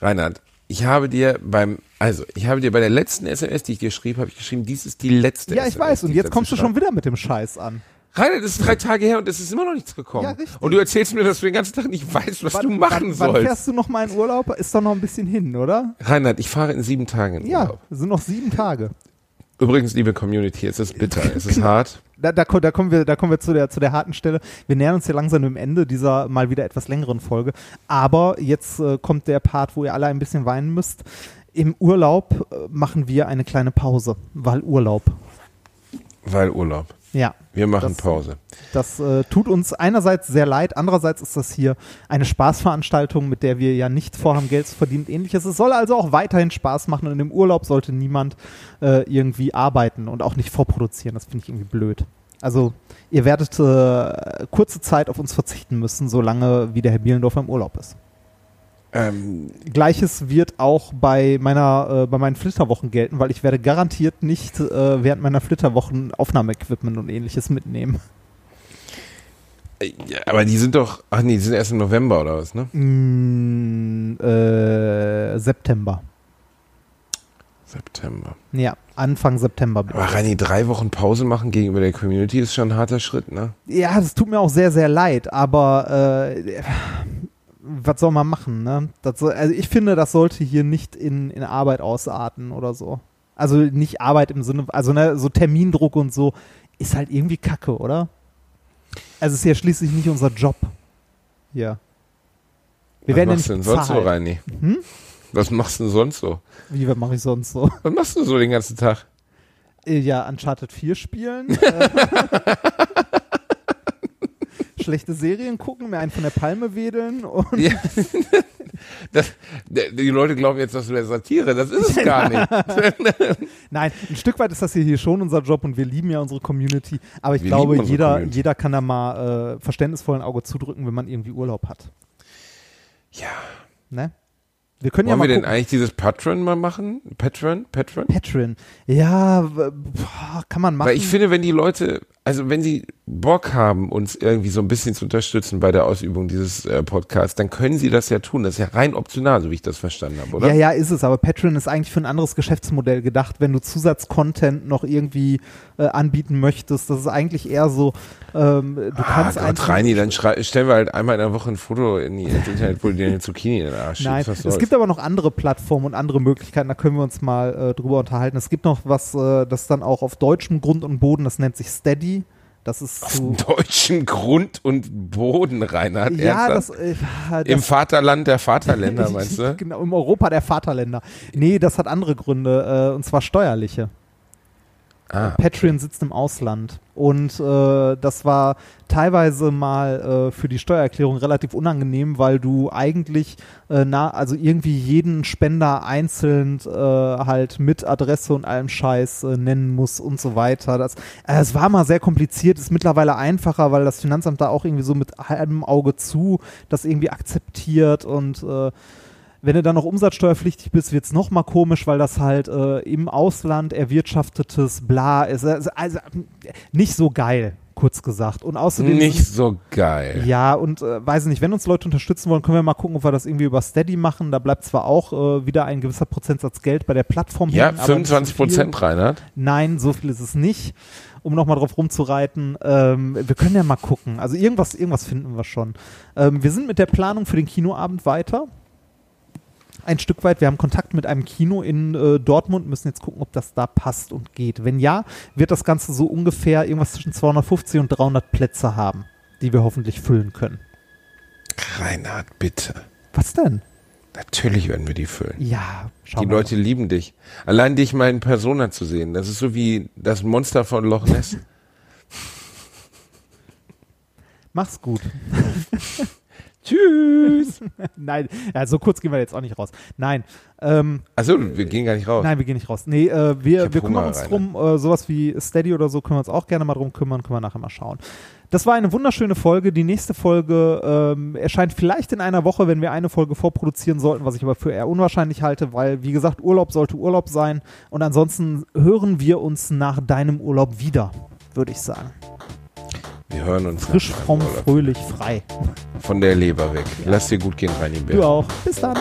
Reinhard, ich habe dir beim, also ich habe dir bei der letzten SMS, die ich dir schrieb, habe ich geschrieben, dies ist die letzte Ja, ich SMS, weiß. Und jetzt kommst du schon wieder mit dem Scheiß an. Rainer, das ist drei Tage her und es ist immer noch nichts gekommen. Ja, richtig. und du erzählst mir, dass du den ganzen Tag nicht weißt, was du machen wann, wann sollst. fährst du noch mal in Urlaub? Ist doch noch ein bisschen hin, oder? Reinhard, ich fahre in sieben Tagen in Ja, Urlaub. es sind noch sieben Tage. Übrigens, liebe Community, es ist bitter, es ist hart. Da, da, da kommen wir, da kommen wir zu der, zu der harten Stelle. Wir nähern uns hier langsam dem Ende dieser mal wieder etwas längeren Folge. Aber jetzt äh, kommt der Part, wo ihr alle ein bisschen weinen müsst. Im Urlaub äh, machen wir eine kleine Pause, weil Urlaub. Weil Urlaub. Ja. Wir machen Das- Pause. Das äh, tut uns einerseits sehr leid, andererseits ist das hier eine Spaßveranstaltung, mit der wir ja nicht vorhaben, Geld zu verdienen ähnliches. Es soll also auch weiterhin Spaß machen und im Urlaub sollte niemand äh, irgendwie arbeiten und auch nicht vorproduzieren. Das finde ich irgendwie blöd. Also ihr werdet äh, kurze Zeit auf uns verzichten müssen, solange wie der Herr Bielendorfer im Urlaub ist. Ähm, Gleiches wird auch bei meiner, äh, bei meinen Flitterwochen gelten, weil ich werde garantiert nicht äh, während meiner Flitterwochen Aufnahmeequipment und ähnliches mitnehmen. ja, aber die sind doch, ach nee, die sind erst im November oder was, ne? Mm, äh, September. September. Ja, Anfang September. bitte. Aber Reini, drei Wochen Pause machen gegenüber der Community ist schon ein harter Schritt, ne? Ja, das tut mir auch sehr, sehr leid, aber äh, was soll man machen, ne? Soll, also ich finde, das sollte hier nicht in, in Arbeit ausarten oder so. Also nicht Arbeit im Sinne, also ne, so Termindruck und so ist halt irgendwie Kacke, oder? Also es ist ja schließlich nicht unser Job. Ja. Wir was werden ja machst nicht du denn sonst so. Reini? Hm? Was machst du denn sonst so? Wie, was mache ich sonst so? Was machst du so den ganzen Tag? Äh, Ja, Uncharted 4 spielen. schlechte Serien gucken, mir einen von der Palme wedeln und Ja. Das, die Leute glauben jetzt, dass du der Satire, das ist es gar nicht. Nein, ein Stück weit ist das hier, schon unser Job und wir lieben ja unsere Community. Aber ich Wir glaube, jeder, Community. jeder kann da mal äh, verständnisvoll ein Auge zudrücken, wenn man irgendwie Urlaub hat. Ja. Ne? Wir können ja Wollen mal wir denn gucken. eigentlich dieses Patron mal machen? Patron? Patron? Patreon. Ja, boah, kann man machen. Weil ich finde, wenn die Leute, also wenn sie Bock haben, uns irgendwie so ein bisschen zu unterstützen bei der Ausübung dieses äh, Podcasts, dann können sie das ja tun. Das ist ja rein optional, so wie ich das verstanden habe, oder? Ja, ja, ist es, aber Patreon ist eigentlich für ein anderes Geschäftsmodell gedacht, wenn du Zusatzcontent noch irgendwie äh, anbieten möchtest. Das ist eigentlich eher so, ähm, du Ah kannst Gott, einfach. Reini, dann stellen wir halt einmal in der Woche ein Foto in die, ins Internet, wo du dir eine Zucchini in den Arsch Nein, es soll's? gibt aber noch andere Plattformen und andere Möglichkeiten, da können wir uns mal äh, drüber unterhalten. Es gibt noch was, äh, das dann auch auf deutschem Grund und Boden, das nennt sich Steady. Das ist zu. deutschen Grund und Boden, Reinhard. Ja, das, äh, das Im Vaterland der Vaterländer, meinst du? genau, im Europa der Vaterländer. Nee, das hat andere Gründe, äh, und zwar steuerliche. Ah, Patreon sitzt im Ausland. Und äh, das war teilweise mal äh, für die Steuererklärung relativ unangenehm, weil du eigentlich äh, na, also irgendwie jeden Spender einzeln äh, halt mit Adresse und allem Scheiß äh, nennen muss und so weiter. Das, äh, es war mal sehr kompliziert, ist mittlerweile einfacher, weil das Finanzamt da auch irgendwie so mit halbem Auge zu das irgendwie akzeptiert und äh, wenn du dann noch umsatzsteuerpflichtig bist, wird's noch mal komisch, weil das halt äh, im Ausland erwirtschaftetes Bla ist. Also, also nicht so geil, kurz gesagt. Und außerdem nicht so geil. ja, und äh, weiß ich nicht, wenn uns Leute unterstützen wollen, können wir mal gucken, ob wir das irgendwie über Steady machen. Da bleibt zwar auch äh, wieder ein gewisser Prozentsatz Geld bei der Plattform Ja, so 25 viel. Prozent, Reinhard. Nein, so viel ist es nicht. Um nochmal drauf rumzureiten, ähm, wir können ja mal gucken. Also irgendwas, irgendwas finden wir schon. Ähm, wir sind mit der Planung für den Kinoabend weiter. Ein Stück weit. Wir haben Kontakt mit einem Kino in äh, Dortmund, müssen jetzt gucken, ob das da passt und geht. Wenn ja, wird das Ganze so ungefähr irgendwas zwischen 250 und 300 Plätze haben, die wir hoffentlich füllen können. Reinhard, bitte. Was denn? Natürlich werden wir die füllen. Ja, schau Die mal. Leute lieben dich. Allein dich mal in Persona zu sehen, das ist so wie das Monster von Loch Ness. Mach's gut. Tschüss. Nein, ja, so kurz gehen wir jetzt auch nicht raus. Nein, ähm, Achso, wir gehen gar nicht raus. Nein, wir gehen nicht raus. Nee, äh, wir, wir kümmern Hunger, uns drum, äh, sowas wie Steady oder so können wir uns auch gerne mal drum kümmern, können wir nachher mal schauen. Das war eine wunderschöne Folge. Die nächste Folge ähm, erscheint vielleicht in einer Woche, wenn wir eine Folge vorproduzieren sollten, was ich aber für eher unwahrscheinlich halte, weil, wie gesagt, Urlaub sollte Urlaub sein. Und ansonsten hören wir uns nach deinem Urlaub wieder, würde ich sagen. Wir hören uns Frisch, fromm, fröhlich, frei. von der Leber weg. Lass dir gut gehen, Reini Bär. Du auch. Bis dann.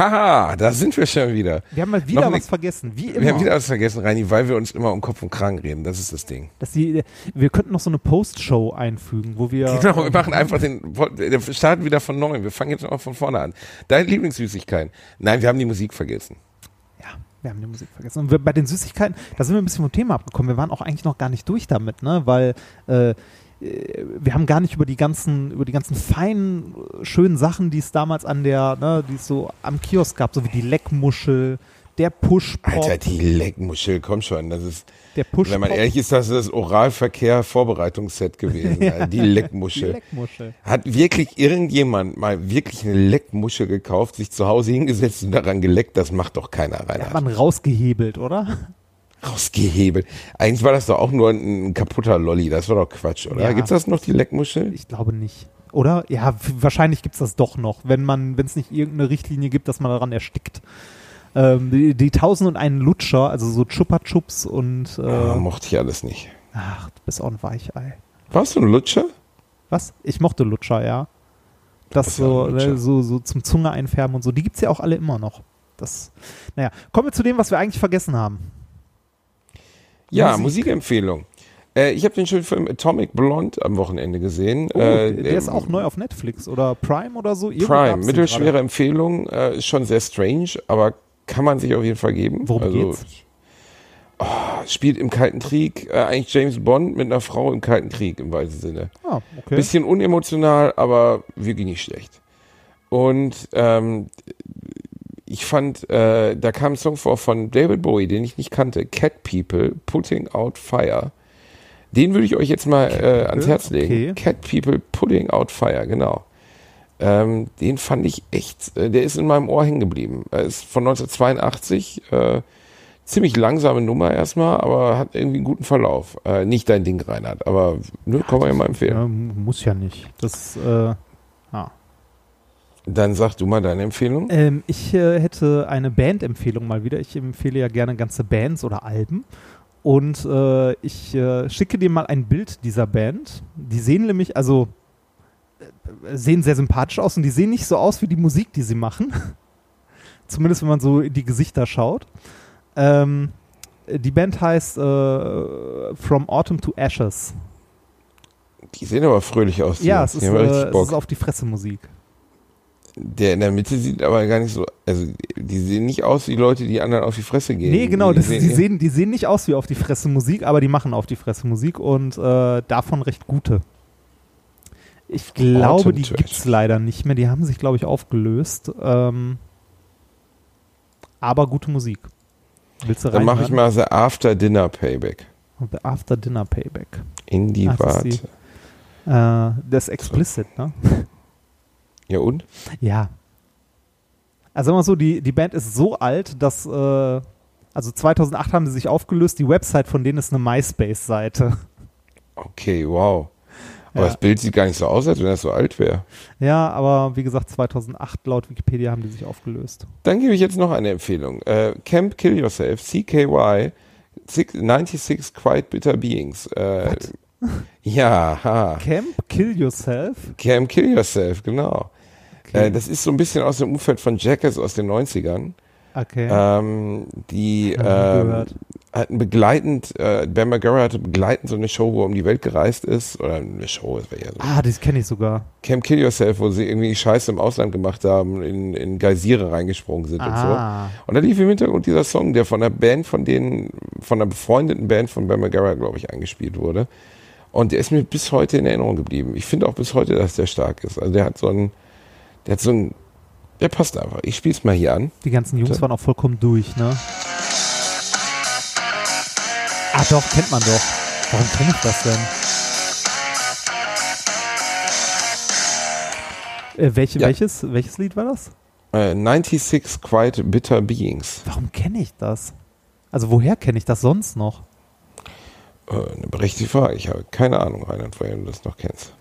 Haha, da sind wir schon wieder. Wir haben mal wieder Noch ne- was vergessen. Wie immer. Wir haben wieder was vergessen, Reini, weil wir uns immer um Kopf und Kragen reden. Das ist das Ding. dass die, wir könnten noch so eine Post-Show einfügen, wo wir. Genau, wir machen einfach den, wir starten wieder von neuem. Wir fangen jetzt noch von vorne an. Deine Lieblingssüßigkeiten. Nein, wir haben die Musik vergessen. Ja, wir haben die Musik vergessen. Und wir, bei den Süßigkeiten, da sind wir ein bisschen vom Thema abgekommen. Wir waren auch eigentlich noch gar nicht durch damit, ne? Weil äh, wir haben gar nicht über die ganzen, über die ganzen feinen, äh, schönen Sachen, die es damals an der, ne, die es so am Kiosk gab, so wie die Leckmuschel, der Push-Pop, Alter, die Leckmuschel, komm schon. Das ist, der Push-Pop. wenn man ehrlich ist, das ist das Oralverkehr-Vorbereitungsset gewesen. Ja, die die Leckmuschel. Leckmuschel. Hat wirklich irgendjemand mal wirklich eine Leckmuschel gekauft, sich zu Hause hingesetzt und daran geleckt? Das macht doch keiner, Rainer. hat man rausgehebelt, oder? Rausgehebelt. Eigentlich war das doch auch nur ein, kaputter Lolli. Das war doch Quatsch, oder? Ja. Gibt's das noch, die Leckmuschel? Ich glaube nicht. Oder? Ja, wahrscheinlich gibt's das doch noch, wenn man, wenn es nicht irgendeine Richtlinie gibt, dass man daran erstickt. Ähm, die, die Tausend und einen Lutscher, also so Chupa Chups und äh, Ah, mochte ich alles nicht. ach, du bist auch ein Weichei. Warst du ein Lutscher? Was? Ich mochte Lutscher, ja. Das bist ja so, so, so zum Zunge einfärben und so. Die gibt's ja auch alle immer noch. Das, naja, kommen wir zu dem, was wir eigentlich vergessen haben. Ja, Musik. Musikempfehlung. Äh, ich habe den schönen Film Atomic Blonde am Wochenende gesehen. Oh, äh, der ist auch neu auf Netflix oder Prime oder so. Irgendwo Prime, mittelschwere. Empfehlung, äh, ist schon sehr strange, aber kann man sich auf jeden Fall geben. Worum also, geht's? Oh, spielt im Kalten Krieg, äh, eigentlich James Bond mit einer Frau im Kalten Krieg im weitesten Sinne. Ah, okay. Bisschen unemotional, aber wirklich nicht schlecht. Und ähm, ich fand, äh, da kam ein Song vor von David Bowie, den ich nicht kannte, Cat People, Putting Out Fire. Den würde ich euch jetzt mal äh, ans Herz legen. Okay. Cat People, Putting Out Fire, genau. Ähm, den fand ich echt, äh, der ist in meinem Ohr hängen geblieben. Er ist von 1982, äh, ziemlich langsame Nummer erstmal, aber hat irgendwie einen guten Verlauf. Äh, nicht dein Ding, Reinhard, aber ne, kann man ja mal empfehlen. Ja, muss ja nicht. Das, äh, ah. Dann sag du mal deine Empfehlung. ähm, ich äh, hätte eine Bandempfehlung mal wieder. Ich empfehle ja gerne ganze Bands oder Alben. Und äh, ich äh, schicke dir mal ein Bild dieser Band. Die sehen nämlich, also äh, sehen sehr sympathisch aus und die sehen nicht so aus wie die Musik, die sie machen. Zumindest wenn man so in die Gesichter schaut. Ähm, die Band heißt äh, From Autumn to Ashes. Die sehen aber fröhlich aus. die Ja, es ist, äh, es ist auf die Fresse Musik. Der in der Mitte sieht aber gar nicht so, also die sehen nicht aus wie Leute, die anderen auf die Fresse gehen. Nee, genau, das, die, eher- sehen, die sehen nicht aus wie auf die Fresse Musik, aber die machen auf die Fresse Musik und äh, davon recht gute. Ich glaube, Autumn die to gibt's Ashes. leider nicht mehr. Die haben sich, glaube ich, aufgelöst. Ähm, aber gute Musik. Willst du Dann mache ich mal The After Dinner Payback. The After Dinner Payback. In die Warte. Äh, das ist explicit, ne? Ja und? Ja. Also mal so, die, die Band ist so alt, dass, äh, also 2008 haben sie sich aufgelöst, die Website von denen ist eine MySpace-Seite. Okay, wow. Aber Ja. das Bild sieht gar nicht so aus, als wenn das so alt wäre. Ja, aber wie gesagt, 2008 laut Wikipedia haben die sich aufgelöst. Dann gebe ich jetzt noch eine Empfehlung. Äh, Camp Kill Yourself, CKY, six- 96 Quite Bitter Beings. Äh, ja, ha. Camp Kill Yourself? Camp Kill Yourself, genau. Okay. Äh, das ist so ein bisschen aus dem Umfeld von Jackass aus den 90ern. Okay. Ähm, die ähm, hatten begleitend, äh, Ben McGarrett hatte begleitend so eine Show, wo er um die Welt gereist ist. Oder eine Show, das wäre ja so. ah, das kenne ich sogar. Camp Kill Yourself, wo sie irgendwie Scheiße im Ausland gemacht haben, in, in Geysire reingesprungen sind und so. Ah, Und da lief im Hintergrund dieser Song, der von einer Band von denen, von einer befreundeten Band von Ben McGarrett, glaube ich, eingespielt wurde. Und der ist mir bis heute in Erinnerung geblieben. Ich finde auch bis heute, dass der stark ist. Also der hat so einen, der hat so einen, der passt einfach. Ich spiel's mal hier an. die ganzen Jungs Bitte? waren auch vollkommen durch, ne? Ah, doch, kennt man doch. Warum kenne ich das denn? Äh, welche, Ja. welches, welches Lied war das? Äh, 96 Quite Bitter Beings. Warum kenne ich das? Also woher kenne ich das sonst noch? Äh, eine berechtigte Frage. Ich habe keine Ahnung, Reinhard, woher du das noch kennst.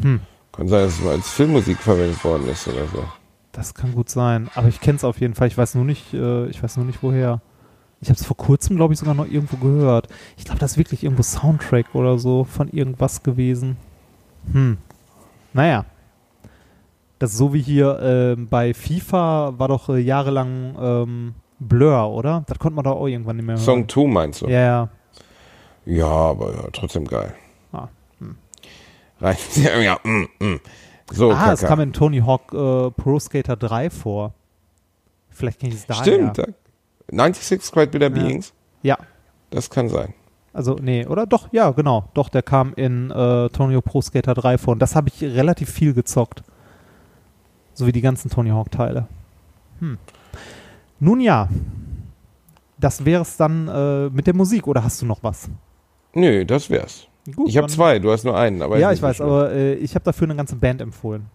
Hm. Kann sein, dass es mal als Filmmusik verwendet worden ist oder so. Das kann gut sein, aber ich kenne es auf jeden Fall. Ich weiß nur nicht, äh, ich weiß nur nicht woher. Ich habe es vor kurzem, glaube ich, sogar noch irgendwo gehört. Ich glaube, das ist wirklich irgendwo Soundtrack oder so von irgendwas gewesen. Hm. Naja. Das ist so wie hier ähm, bei FIFA war doch äh, jahrelang ähm, Blur, oder? Das konnte man doch auch irgendwann nicht mehr hören. Song 2 meinst du? Ja, ja. Ja, aber ja, trotzdem geil. Ah, Rein, ja, mm, mm. So, ah, es Kaka. kam in Tony Hawk äh, Pro Skater 3 vor. Vielleicht kenne ich es daher. Stimmt. da- 96 Quite Bitter Ja. Beings? Ja, Das kann sein. also nee, oder? Doch, ja, genau. Doch, der kam in äh, Tony Hawk Pro Skater 3 vor. Und das habe ich relativ viel gezockt. So wie die ganzen Tony Hawk Teile. Hm. Nun ja. Das wäre es dann äh, mit der Musik, oder hast du noch was? Nö, das wär's. Gut, Ich habe zwei, du hast nur einen. Aber Ja, ich weiß, aber äh, ich habe dafür eine ganze Band empfohlen.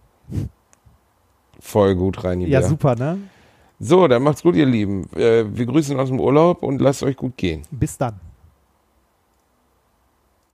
Voll gut rein, Ja, super, ne? So, dann macht's gut, ihr Lieben. Äh, wir grüßen aus dem Urlaub und lasst euch gut gehen. Bis dann.